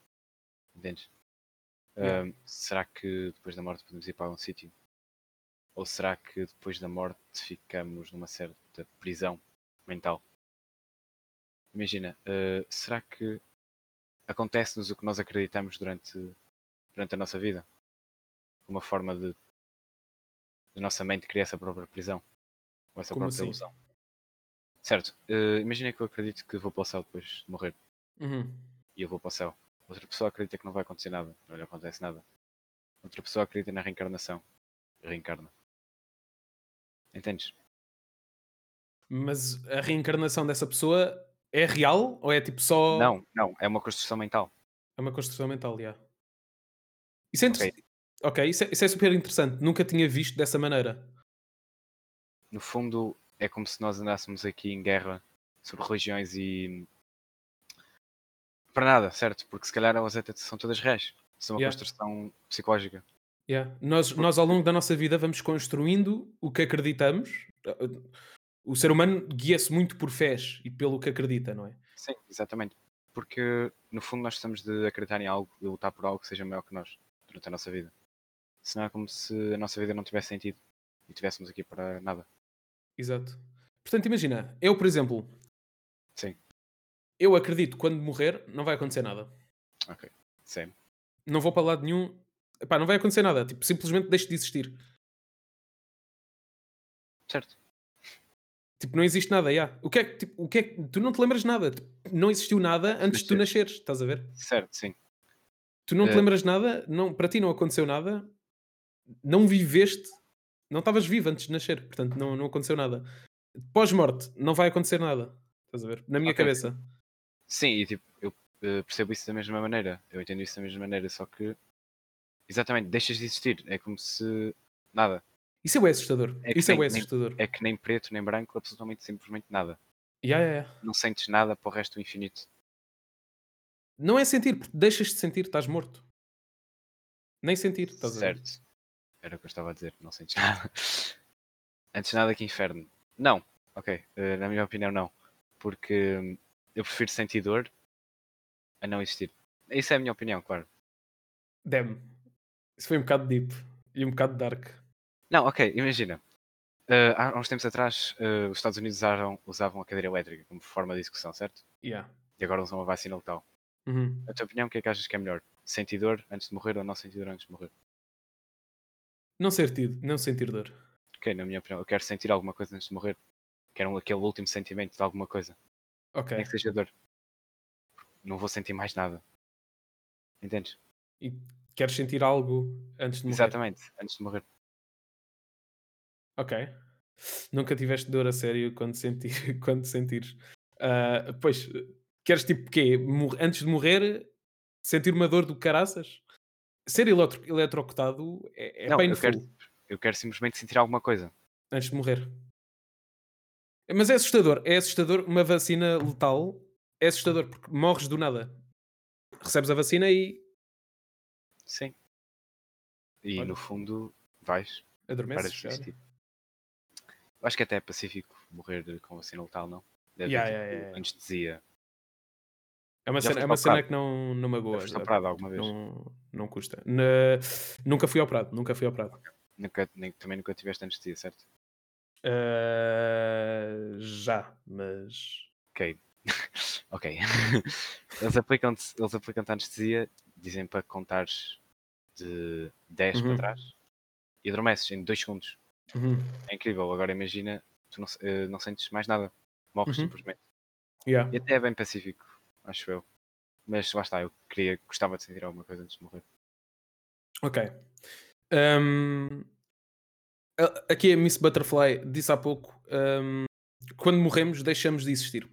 Entendes? Yeah. Ahm, será que depois da morte podemos ir para algum sítio? Ou será que depois da morte ficamos numa certa prisão mental? Imagina, eh, será que acontece-nos o que nós acreditamos durante, durante a nossa vida? Uma forma de a nossa mente criar essa própria prisão? Ou essa Como própria assim? ilusão? Certo, eh, imagina que eu acredito que vou para o céu depois de morrer Uhum. e eu vou para o céu. Outra pessoa acredita que não vai acontecer nada, não lhe acontece nada. Outra pessoa acredita na reencarnação, reencarna. Entendes? Mas a reencarnação dessa pessoa é real ou é tipo só. Não, não, é uma construção mental. É uma construção mental, já. Isso é Ok. interessante. Ok, isso, é, isso é super interessante. Nunca tinha visto dessa maneira. No fundo, é como se nós andássemos aqui em guerra sobre religiões e. Para nada, certo? Porque se calhar elas até são todas reais. São uma Yeah. construção psicológica. Yeah. Nós, nós, ao longo da nossa vida, vamos construindo o que acreditamos. O ser humano guia-se muito por fés e pelo que acredita, não é? Sim, exatamente. Porque no fundo nós precisamos de acreditar em algo e lutar por algo que seja maior que nós durante a nossa vida. Senão é como se a nossa vida não tivesse sentido e estivéssemos aqui para nada. Exato. Portanto, imagina, eu, por exemplo, Sim, eu acredito que quando morrer não vai acontecer nada. ok. Sim. Não vou para lado nenhum. Epá, não vai acontecer nada. Tipo, simplesmente deixo de existir. Certo. Tipo, não existe nada, já. O que é que, tipo, o que é que- tu não te lembras de nada. Tipo, não existiu nada antes de tu Nascer. nasceres, estás a ver? Certo, sim. Tu não te Eh, lembras de nada, não, para ti não aconteceu nada, não viveste, não estavas vivo antes de nascer, portanto não, não aconteceu nada. Pós-morte, não vai acontecer nada, estás a ver? Na minha Ok, cabeça. Sim, e tipo, eu eh, percebo isso da mesma maneira. Eu entendo isso da mesma maneira, só que. Exatamente, deixas de existir. É como se. Nada. Isso é bem assustador. É Isso é nem- bem nem- assustador. É que nem preto nem branco, absolutamente simplesmente nada. Yeah, yeah, yeah. Não sentes nada para o resto do infinito. Não é sentir, porque deixas de sentir, estás morto. Nem sentir, estás a ver? certo. Era o que eu estava a dizer, não sentes nada. Antes nada que inferno. Não, ok. eh, na minha opinião, não. Porque hum, eu prefiro sentir dor a não existir. Isso é a minha opinião, claro. Damn. Isso foi um bocado deep e um bocado dark. Não, ok, imagina. Uh, há uns tempos atrás, uh, os Estados Unidos usaram, usavam a cadeira elétrica como forma de execução, certo? Yeah. E agora usam a vacina letal. Uhum. A tua opinião, o que é que achas que é melhor? Sentir dor antes de morrer ou não sentir dor antes de morrer? Não sentir, não sentir dor. Ok, na minha opinião, eu quero sentir alguma coisa antes de morrer. Quero aquele último sentimento de alguma coisa. Ok. Nem que seja dor. Não vou sentir mais nada. Entendes? E queres sentir algo antes de morrer? Exatamente, antes de morrer. Ok. Nunca tiveste dor a sério quando, senti... quando sentires. Ah, pois, queres tipo quê? Antes de morrer, sentir uma dor do caraças? Ser eletro... eletrocutado é, é Não, eu quero, eu quero simplesmente sentir alguma coisa. antes de morrer. Mas é assustador. É assustador. Uma vacina letal é assustador porque morres do nada. Recebes a vacina e Sim. E Olha. no fundo, vais adormeces. acho que até é pacífico morrer com vacina letal, não? Deve Yeah, ter, yeah, tipo, yeah, anestesia. É uma Já cena, é uma cena que não, não magoa. Já foste operado alguma vez? Não, não custa. Na- Nunca fui operado. Nunca fui operado. Nunca, nem, também nunca tiveste anestesia, certo? Ah, já, mas. Ok. ok. eles aplicam-te eles aplicam anestesia, dizem para contares de 10 Uhum. para trás e adormeces em 2 segundos. Uhum. É incrível. Agora imagina, tu não, eh, não sentes mais nada. Morres Uhum. simplesmente. Yeah. E até é bem pacífico, acho eu. Mas lá está, eu queria, gostava de sentir alguma coisa antes de morrer. Ok. A- aqui a Miss Butterfly disse há pouco: ahm, quando morremos, deixamos de existir.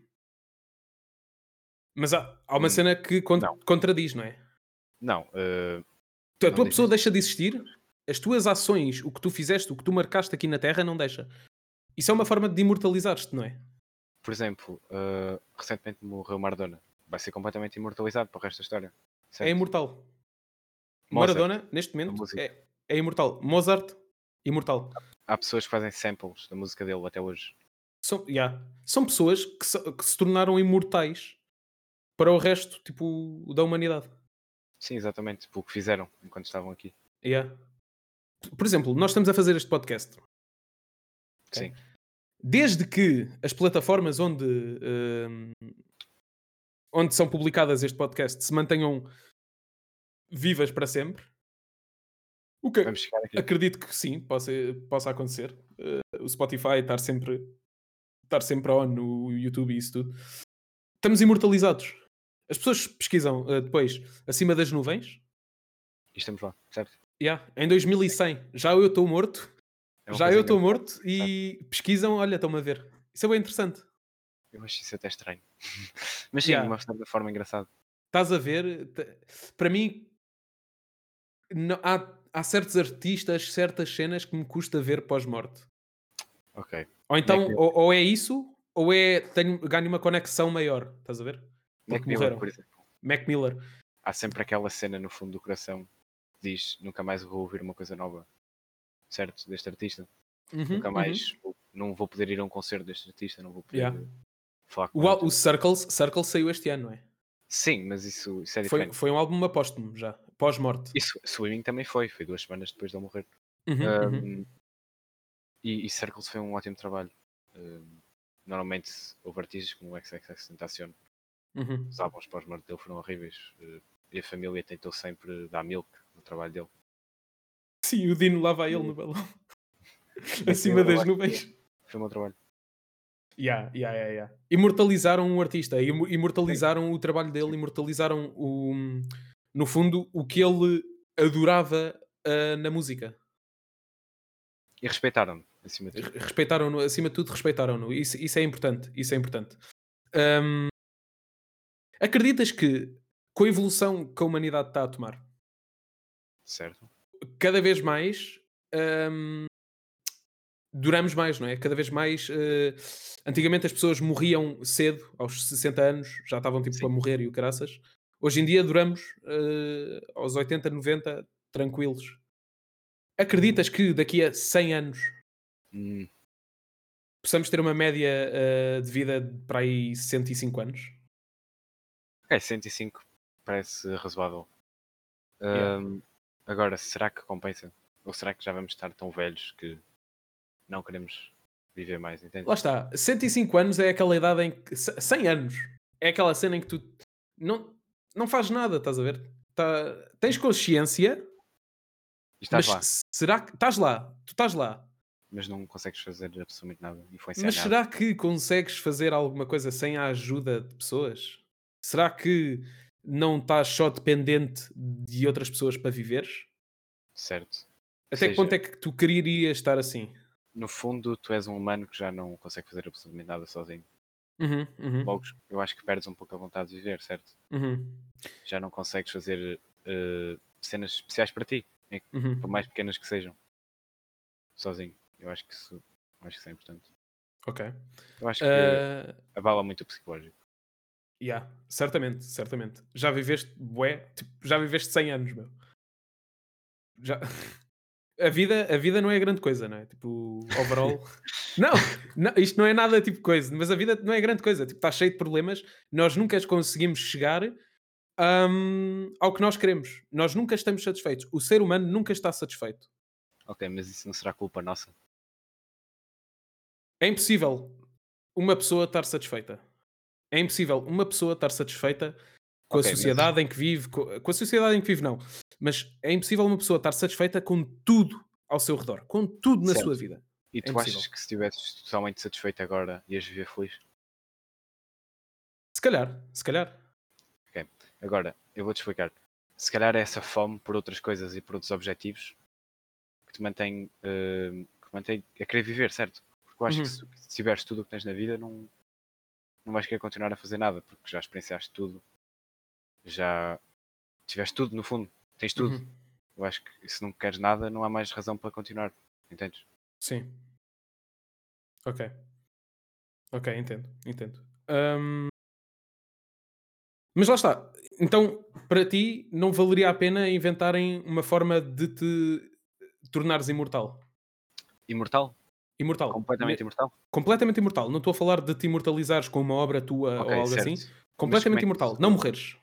Mas há, há uma Hum, cena que con- não. contradiz, não é? Não, Tu- A tua pessoa de deixa de existir, as tuas ações, o que tu fizeste, o que tu marcaste aqui na Terra, não deixa. Isso é uma forma de imortalizar-te, não é? por exemplo, eh, recentemente morreu Maradona. Vai ser completamente imortalizado para o resto da história. É certo? imortal. Mozart, Maradona, neste momento, é, é imortal. Mozart, imortal. Há pessoas que fazem samples da música dele até hoje. São, yeah. São pessoas que se, que se tornaram imortais para o resto tipo, da humanidade. Sim, exatamente, pelo que fizeram enquanto estavam aqui. Yeah. Por exemplo, nós estamos a fazer este podcast. Sim. Desde que as plataformas onde, hum, onde são publicadas este podcast se mantenham vivas para sempre, o que acredito que sim, possa, possa acontecer. Eh, o Spotify estar sempre, estar sempre on no YouTube e isso tudo. Estamos imortalizados. As pessoas pesquisam eh, depois acima das nuvens. E estamos lá, certo? Yeah, em 2100, já eu estou morto. É Já eu estou morto e pesquisam, olha, estão-me a ver. Isso é bem interessante. Eu acho isso até estranho. Mas sim, Yeah. de uma certa forma engraçada. Estás a ver? Para mim, não- há, há certos artistas, certas cenas que me custa ver pós-morte. Ok. Ou então, que- ou, ou é isso, ou é tenho, ganho uma conexão maior. Estás a ver? Mac Miller, morreram. por exemplo. Mac Miller. Há sempre aquela cena no fundo do coração que diz nunca mais vou ouvir uma coisa nova. Certo? Deste artista. Uhum, nunca uhum. mais vou- não vou poder ir a um concerto deste artista, não vou poder Yeah. Falar com O, o Circles, Circles saiu este ano, não é? Sim, mas isso, isso é Foi, diferente. foi um álbum apóstumo já, pós-morte. Isso, Swimming também foi, foi duas semanas depois de ele morrer. Uhum, uhum. Um, e, e Circles foi um ótimo trabalho. Um, normalmente houve artistas como o XXX Tentacion, Uhum. os álbuns pós-morte dele foram horríveis. Uh, e a família tentou sempre dar milk no trabalho dele. Sim, o Dino lá vai ele no balão. Acima das nuvens. Foi o meu trabalho. Yeah, yeah, yeah, yeah. Imortalizaram um artista, imortalizaram o trabalho dele, imortalizaram o, no fundo o que ele adorava ah, na música. E respeitaram-me, acima de tudo. Re- Respeitaram-no, acima de tudo, respeitaram-no. Isso, isso é importante. Isso é importante. Ahm, acreditas que com a evolução que a humanidade está a tomar, Certo? cada vez mais ahm, duramos mais, não é? Cada vez mais. eh, antigamente as pessoas morriam cedo, aos 60 anos, já estavam tipo Sim. a morrer e o caraças. Hoje em dia duramos eh, aos 80, 90, tranquilos. Acreditas que daqui a 100 anos Hum, possamos ter uma média eh, de vida de para aí 105 anos? ok, 105 parece razoável. Yeah. Ahm, agora, será que compensa? Ou será que já vamos estar tão velhos que não queremos viver mais, entende? Lá está. 105 anos é aquela idade em que. c- 100 anos. É aquela cena em que tu não, não fazes nada, estás a ver? Tá- tens consciência, E estás lá, será que. Estás lá, tu estás lá. mas não consegues fazer absolutamente nada, influenciar Mas nada. será que consegues fazer alguma coisa sem a ajuda de pessoas? Será que não estás só dependente de outras pessoas para viveres? Certo. Até que seja- ponto é que tu querias estar assim? No fundo, tu és um humano que já não consegue fazer absolutamente nada sozinho. Uhum, uhum, Logo, eu acho que perdes um pouco a vontade de viver, certo? uhum, Já não consegues fazer eh, cenas especiais para ti, uhum. por mais pequenas que sejam, sozinho. Eu acho que isso, acho que isso é importante. Ok. Eu acho que Ah, abala muito o psicológico. yeah, certamente, certamente. Já viveste, bué, tipo, já viveste 100 anos, meu. Já... A vida, a vida não é grande coisa, não é? Tipo, overall. não, não, isto não é nada tipo coisa, mas a vida não é grande coisa. Tipo, está cheio de problemas. Nós nunca conseguimos chegar hum, ao que nós queremos. Nós nunca estamos satisfeitos. O ser humano nunca está satisfeito. Ok, mas isso não será culpa nossa? É impossível uma pessoa estar satisfeita. É impossível uma pessoa estar satisfeita com Ok, a sociedade em que vive, co- com, a sociedade em que vive, não. Mas é impossível uma pessoa estar satisfeita com tudo ao seu redor, com tudo na Certo. sua vida. E tu impossível. achas que se estivesses totalmente satisfeito agora ias viver feliz? Se calhar, se calhar. Agora, eu vou-te explicar. Se calhar é essa fome por outras coisas e por outros objetivos que te mantém, eh, que mantém a querer viver, certo? Porque eu acho Uhum. que se, se tiveres tudo o que tens na vida, não, não vais querer continuar a fazer nada, porque já experienciaste tudo, já tiveste tudo no fundo, tens tudo. Uhum. Eu acho que se não queres nada, não há mais razão para continuar, entendes? Sim. Ok. Ok, entendo, entendo. Hum, Mas lá está. Então, para ti, não valeria a pena inventarem uma forma de te tornares imortal? Imortal? Imortal. Completamente Me- imortal? completamente imortal. Não estou a falar de te imortalizares com uma obra tua Ok, ou algo certo. assim. Completamente é imortal. Não morreres.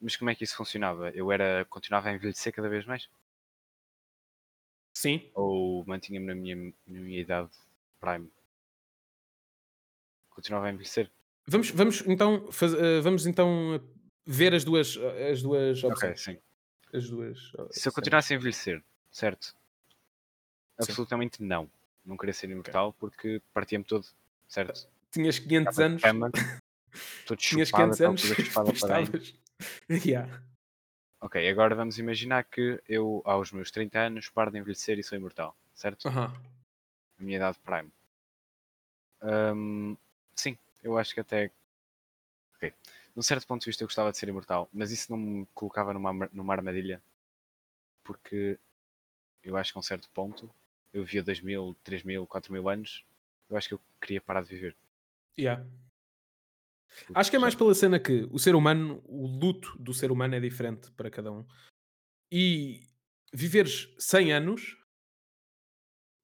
Mas como é que isso funcionava? Eu era, continuava a envelhecer cada vez mais? Sim. Ou mantinha-me na minha, na minha idade prime? Continuava a envelhecer? Vamos, vamos então, faz- eh, vamos então ver as duas, as duas Ok, opções. sim. As duas, eh, Se eu continuasse a envelhecer, certo? Absolutamente não. Não queria ser imortal porque partia-me todo, certo? Tinhas 500 Ficava de anos. cama, todo Tinhas chupado, 500 anos. estavas- Yeah. Ok, agora vamos imaginar que eu, aos meus 30 anos, paro de envelhecer e sou imortal, certo? Aham. A minha idade prime. Hum, sim, eu acho que até. Ok. Num certo ponto de vista, eu gostava de ser imortal, mas isso não me colocava numa, numa armadilha, porque eu acho que a um certo ponto, eu vivia 2000, 3000, 4000 anos, eu acho que eu queria parar de viver. Yeah. Acho que é mais pela cena que o ser humano, o luto do ser humano é diferente para cada um. E viveres 100 anos,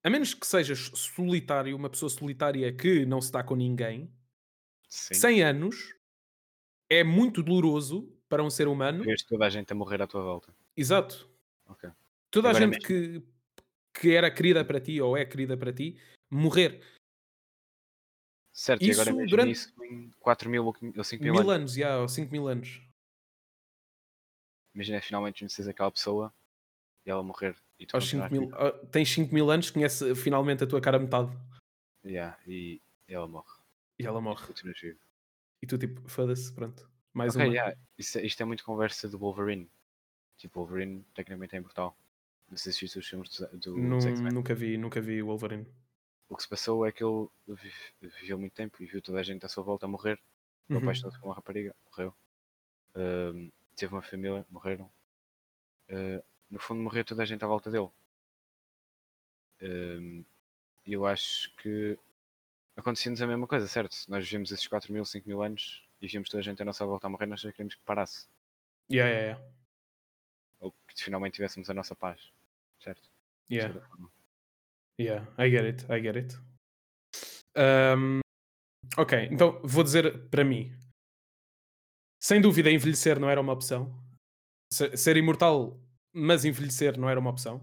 a menos que sejas solitário, uma pessoa solitária que não se dá com ninguém, Sim, 100 anos é muito doloroso para um ser humano. vês toda a gente a morrer à tua volta. Exato. Ok. Toda a Agora gente que, que era querida para ti ou é querida para ti, morrer. Certo, e agora Isso imagina durante- isso em 4000 ou 5000 Mil anos. anos, já, ou 5 mil anos. Imagina finalmente conheces aquela pessoa e ela morrer. E tu Aos 5 continuares mil, ah, tens 5 mil anos, conhece finalmente a tua cara metade. Yeah, e ela morre. E ela morre. Vivo. E tu tipo, foda-se, pronto. Mais Ok, uma. yeah, Isto, é- isto é muito conversa do Wolverine. Tipo, Wolverine tecnicamente é imortal. Não sei se viste os filmes do, do X-Men. nunca vi, nunca vi o Wolverine. O que se passou é que ele vi- viveu muito tempo e viu toda a gente à sua volta a morrer. Uhum. apaixonou-se por uma rapariga, morreu. Ahm, teve uma família, morreram. Ah, no fundo, morreu toda a gente à volta dele. E eu acho que acontecia-nos a mesma coisa, certo? Nós vivemos esses 4 mil, 5 mil anos e vimos toda a gente à nossa volta a morrer, nós já queríamos que parasse. Yeah, yeah, yeah. Ou que finalmente tivéssemos a nossa paz. Certo? De Yeah, certa forma. Yeah. I get it, I get it. Um, ok, então vou dizer para mim. Sem dúvida, envelhecer não era uma opção. Se- Ser imortal, mas envelhecer não era uma opção.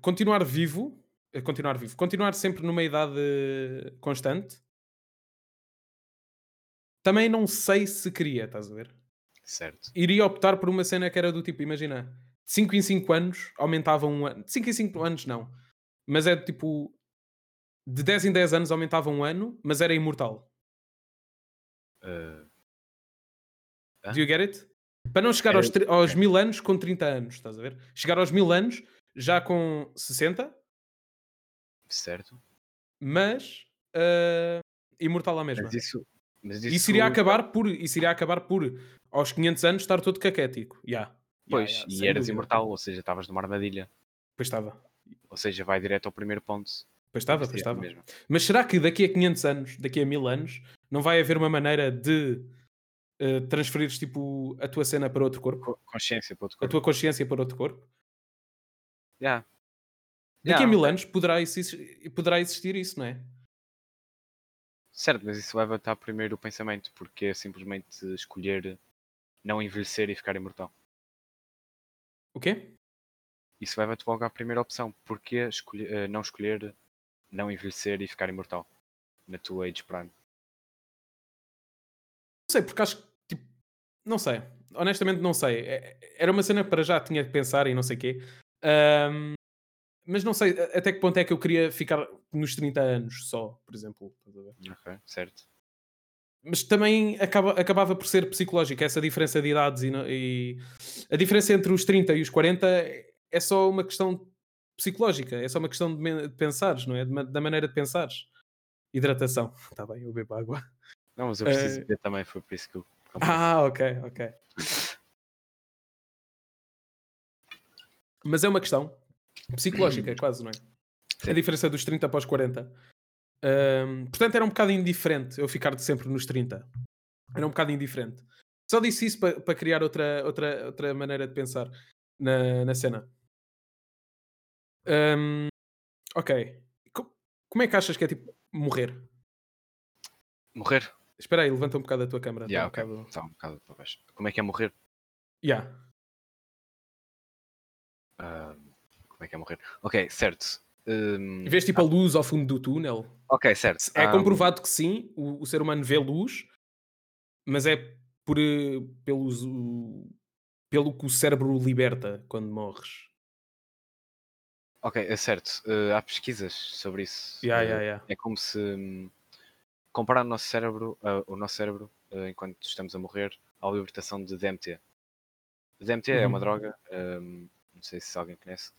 Continuar vivo, eh, continuar vivo, continuar sempre numa idade constante. Também não sei se queria, estás a ver? Certo. Iria optar por uma cena que era do tipo, imagina, de 5 em 5 anos aumentava um ano. De 5 em 5 anos não. Mas é tipo, de 10 em 10 anos aumentava um ano, mas era imortal. Uh? Do you get it? Para não chegar Era- aos, aos mil anos com 30 anos, estás a ver? Chegar aos mil anos já com 60, certo. mas ah, imortal à mesma. Mas isso. Mas Isso iria acabar por, isso iria acabar por aos 500 anos estar todo caquético. Yeah. Pois, Yeah, yeah, e eras dúvida. imortal, ou seja, estavas numa armadilha. Pois estava. Ou seja, vai direto ao primeiro ponto. Pois estava, pois a estava. mesma. Mas será que daqui a 500 anos, daqui a 1000 anos, não vai haver uma maneira de eh, transferires tipo a tua cena para outro corpo? Co- Consciência para outro A corpo. tua consciência para outro corpo? Yeah. Daqui Yeah, a mil ok. anos poderá, existir, poderá existir isso, não é? Certo, mas isso leva-te a primeiro o pensamento, porque é simplesmente escolher não envelhecer e ficar imortal. O quê? Isso leva-te logo à primeira opção, porque escolher, eh, não escolher não envelhecer e ficar imortal na tua age prime. Não sei, porque acho que, tipo, não sei. Honestamente, não sei. É- Era uma cena para já tinha que pensar e não sei o quê. Ahm, mas não sei até que ponto é que eu queria ficar nos 30 anos só, por exemplo. Ok, certo. Mas também acaba, acabava por ser psicológica essa diferença de idades e, e a diferença entre os 30 e os 40 é só uma questão psicológica, é só uma questão de, de pensares, não é? De da maneira de pensares. Hidratação. Está bem, eu bebo água. Não, mas eu preciso Eh, beber também, foi por isso que eu. Ah, ok, ok. Mas é uma questão psicológica, quase, não é? Sim. A diferença dos 30 para os 40. Ahm, portanto, era um bocado indiferente eu ficar de sempre nos 30. Era um bocado indiferente. Só disse isso para, para criar outra, outra, outra maneira de pensar na, na cena. Ahm, ok. Co- como é que achas que é tipo morrer? Morrer? Espera aí, levanta um bocado a tua câmera. Já, tá um ok. bocado- Está um bocado para baixo. Como é que é morrer? Yeah. Ah, como é que é morrer? Ok, certo. Hum, Vês tipo a luz ao fundo do túnel? ok, certo. É Ah, comprovado que sim, o, o ser humano vê luz, mas é por, eh, pelos, o- pelo que o cérebro liberta quando morres. Ok, é certo. Uh, há pesquisas sobre isso. Yeah, Uh, yeah, yeah. É como se hum, comparar o nosso cérebro, uh, o nosso cérebro, uh, enquanto estamos a morrer, à libertação de DMT. DMT é uma Uhum. droga, um, não sei se alguém conhece,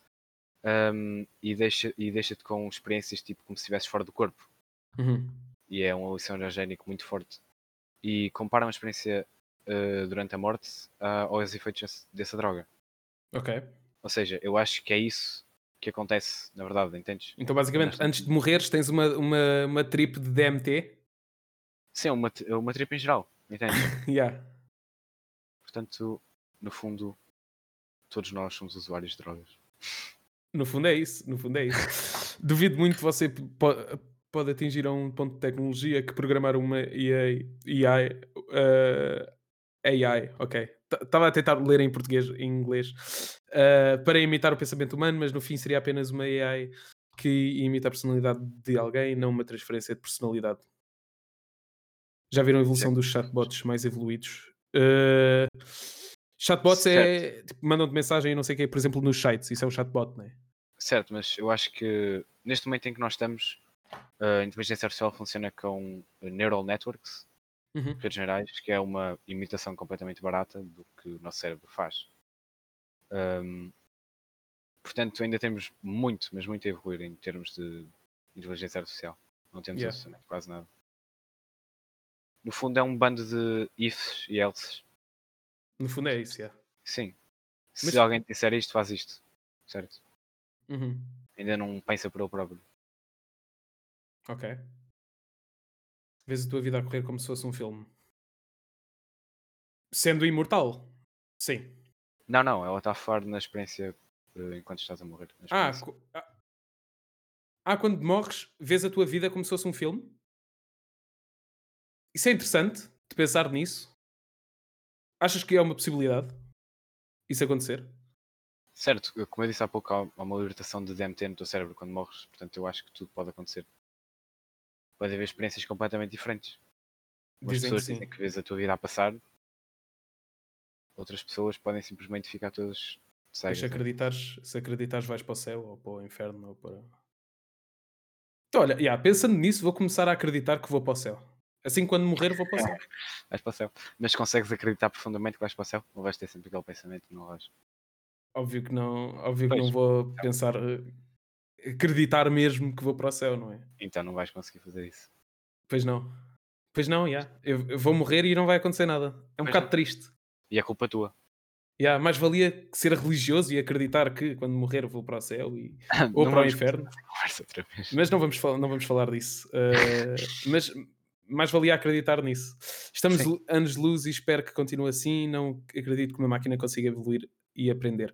um, e deixa- e deixa-te com experiências tipo como se estivesse fora do corpo. Uhum. E é um alucinogénico muito forte. E comparam a experiência durante a morte uh, aos efeitos dessa droga. Ok. Ou seja, eu acho que é isso que acontece, na verdade, entendes? Então, basicamente, antes de morreres, tens uma, uma, uma trip de DMT. Sim, é uma, é uma trip em geral, entende? yeah. Portanto, no fundo, todos nós somos usuários de drogas. No fundo é isso. No fundo é isso. Duvido muito que você p- po- pode atingir a um ponto de tecnologia que programar uma AI. AI, uh, AI ok. Estava a tentar ler em português em inglês uh, para imitar o pensamento humano, mas no fim seria apenas uma AI que imita a personalidade de alguém, não uma transferência de personalidade. Já viram a evolução dos chatbots mais evoluídos? Uh, chatbots é tipo, mandam-te mensagem e não sei o que, por exemplo, nos sites. Isso é um chatbot, não é? Certo, mas eu acho que neste momento em que nós estamos, a inteligência artificial funciona com neural networks, Uhum. redes neurais, que é uma imitação completamente barata do que o nosso cérebro faz. Ahm, portanto, ainda temos muito, mas muito a evoluir em termos de inteligência artificial. Não temos Yeah. absolutamente quase nada. No fundo, é um bando de ifs e elses. No fundo é isso, yeah. Sim. Se Mas- alguém te disser isto, faz isto. Certo? Uhum. Ainda não pensa por ele próprio. Ok. Vês a tua vida a correr como se fosse um filme. Sendo imortal. Sim. Não, não, ela está a falar na experiência eh, enquanto estás a morrer. Ah, ah, ah, quando morres, vês a tua vida como se fosse um filme? Isso é interessante de pensar nisso. Achas que é uma possibilidade isso acontecer? Certo, como eu disse há pouco, há uma libertação de DMT no teu cérebro quando morres, portanto eu acho que tudo pode acontecer. Pode haver experiências completamente diferentes. Umas Dizem que pessoas sim. dizem que vês a tua vida a passar, outras pessoas podem simplesmente ficar todas cegas. se acreditares, se acreditares vais para o céu ou para o inferno ou para... Então, olha, yeah, pensando nisso, vou começar a acreditar que vou para o céu. Assim, quando morrer, vou para o céu. Vais para o céu. Mas consegues acreditar profundamente que vais para o céu? Ou vais ter sempre aquele pensamento que não vais? Óbvio que não, óbvio que Pois. não vou pensar, eh, acreditar mesmo que vou para o céu, não é? Então não vais conseguir fazer isso. Pois não. Pois não, já. Eu, eu vou morrer e não vai acontecer nada. É um Pois bocado não. triste. E é culpa tua. Yeah, mais valia ser religioso e acreditar que quando morrer vou para o céu e... ou Não para o inferno. Mas não vamos, não vamos falar disso. Eh, mas mais valia acreditar nisso. Estamos Sim. anos de luz e espero que continue assim. Não acredito que uma máquina consiga evoluir e aprender.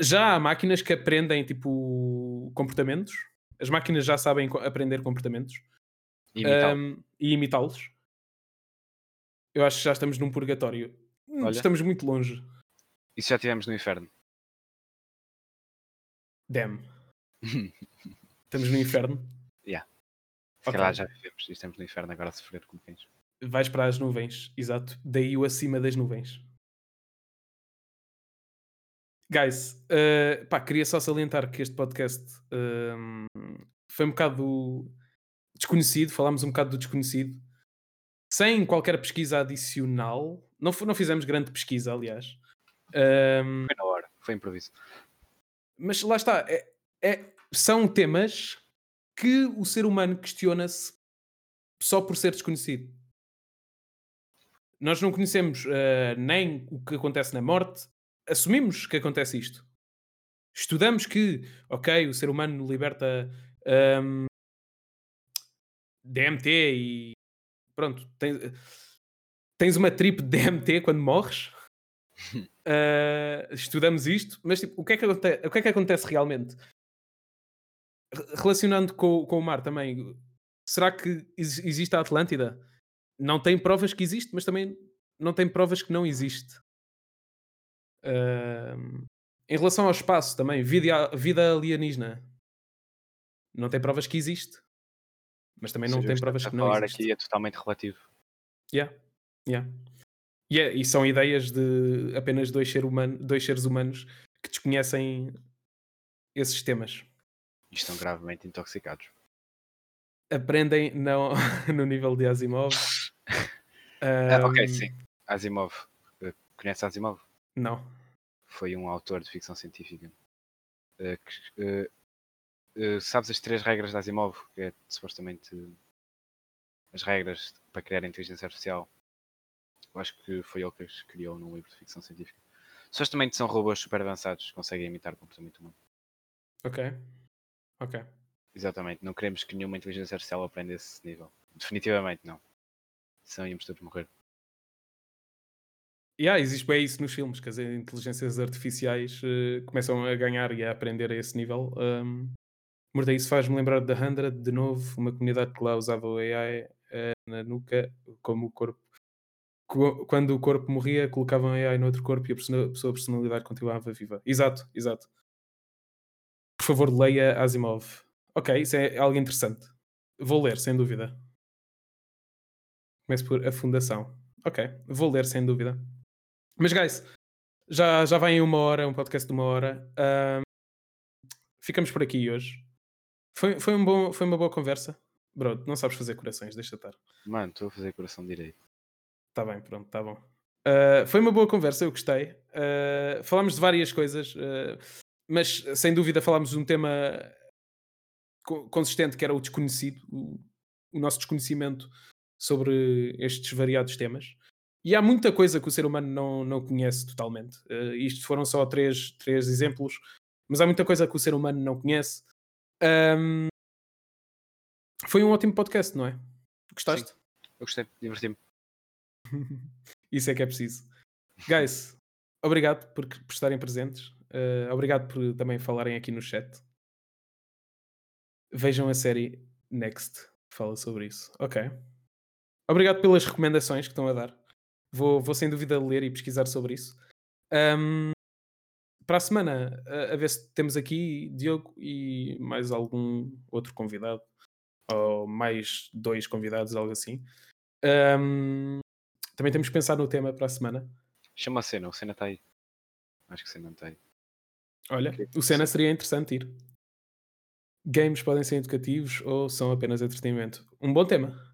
Já há máquinas que aprendem tipo comportamentos. As máquinas já sabem aprender comportamentos E imitá-lo. um, e imitá-los. Eu acho que já estamos num purgatório. Hum, Olha. Estamos muito longe. Isso já tivemos no inferno. Damn. Estamos no inferno. Se Ok. calhar já vivemos e estamos no inferno agora a sofrer como cães. Vais para as nuvens, exato. Daí o acima das nuvens. Guys, eh, pá, queria só salientar que este podcast ehm, foi um bocado desconhecido, falámos um bocado do desconhecido, sem qualquer pesquisa adicional. Não, não fizemos grande pesquisa, aliás. Ehm, Foi na hora, foi improviso. mas lá está, é- é- são temas que o ser humano questiona-se só por ser desconhecido. Nós não conhecemos eh, nem o que acontece na morte, assumimos que acontece isto. Estudamos que, ok, o ser humano liberta ahm, DMT e pronto, tens, tens uma trip de DMT quando morres. Ah, estudamos isto, mas tipo, o, que é que o que é que acontece realmente? Re- Relacionando com, com o mar também, será que ex- existe a Atlântida? Não tem provas que existe, mas também não tem provas que não existe. Em relação ao espaço também, vida, vida alienígena não tem provas que existe, mas também não seja, tem provas que não falar existe. aqui é totalmente relativo. Yeah, yeah. E, é- e são ideias de apenas dois, ser humano, dois seres humanos que desconhecem esses temas. E estão gravemente intoxicados. Aprendem não, no nível de Asimov. Ah, ok, sim. Asimov. Eh, Conhece Asimov? Não. Foi um autor de ficção científica. Eh, que, eh, eh, sabes as três regras de Asimov? Que é supostamente as regras para criar a inteligência artificial. Eu acho que foi ele que as criou num livro de ficção científica. Supostamente são robôs super avançados que conseguem imitar o comportamento humano. Ok. Ok. Exatamente. Não queremos que nenhuma inteligência artificial aprenda esse nível. Definitivamente não. Senão íamos todos morrer. Yeah, existe bem isso nos filmes, que as inteligências artificiais eh, começam a ganhar e a aprender a esse nível. Um, Morta, isso faz-me lembrar da Hundred, de novo, uma comunidade que lá usava o AI eh, na nuca como o corpo. Co- Quando o corpo morria, colocavam AI no outro corpo e a persona- a sua personalidade continuava viva. Exato, exato. Por favor, leia Asimov. Ok, isso é algo interessante. Vou ler, sem dúvida. Começo por A Fundação. Ok, vou ler, sem dúvida. Mas, guys, já, já vai em uma hora, um podcast de uma hora. Ficamos por aqui hoje. Foi, foi, um bom, foi uma boa conversa. Bro, não sabes fazer corações, deixa estar. Mano, estou a fazer coração direito. Tá bem, pronto, tá bom. Uh, foi uma boa conversa, eu gostei. Uh, falámos de várias coisas, uh, mas sem dúvida falámos de um tema co- consistente que era o desconhecido, o, o nosso desconhecimento sobre estes variados temas. E há muita coisa que o ser humano não, não conhece totalmente. Uh, isto foram só três, três exemplos, mas há muita coisa que o ser humano não conhece. Um, foi um ótimo podcast, não é? Gostaste? Eu gostei, diverti-me. Isso é que é preciso. Guys, obrigado por, por estarem presentes. Uh, obrigado por também falarem aqui no chat. Vejam a série Next, que fala sobre isso. Ok. Obrigado pelas recomendações que estão a dar. Vou, vou sem dúvida ler e pesquisar sobre isso. Ahm, para a semana, a, a ver se temos aqui Diogo e mais algum outro convidado. Ou mais dois convidados, algo assim. Ahm, também temos que pensar no tema para a semana. Chama a cena, o cena está aí. Acho que o cena está aí. Olha, o cena seria interessante ir. Games podem ser educativos ou são apenas entretenimento? Um bom tema.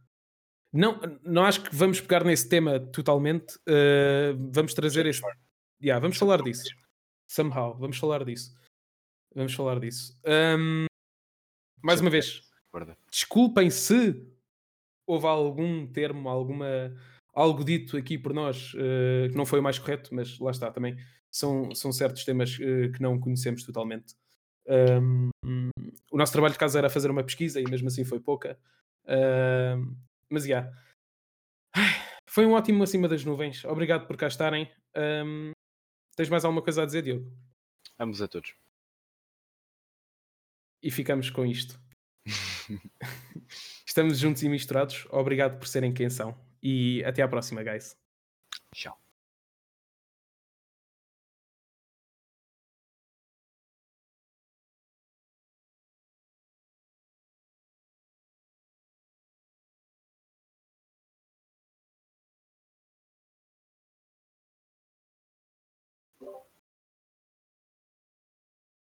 Não, não acho que vamos pegar nesse tema totalmente. eh, vamos trazer esse. Yeah, vamos falar disso. Somehow, vamos falar disso. Vamos falar disso. Ahm, mais uma vez, Guarda. desculpem se houve algum termo, alguma, algo dito aqui por nós eh, que não foi o mais correto, mas lá está também. São, são certos temas eh, que não conhecemos totalmente. Ahm, o nosso trabalho de casa era fazer uma pesquisa e mesmo assim foi pouca. Ahm, mas já. Foi um ótimo acima das nuvens. Obrigado por cá estarem. Ahm, tens mais alguma coisa a dizer, Diogo? Ambos a todos. E ficamos com isto. Estamos juntos e misturados. Obrigado por serem quem são. E até à próxima, guys. Tchau.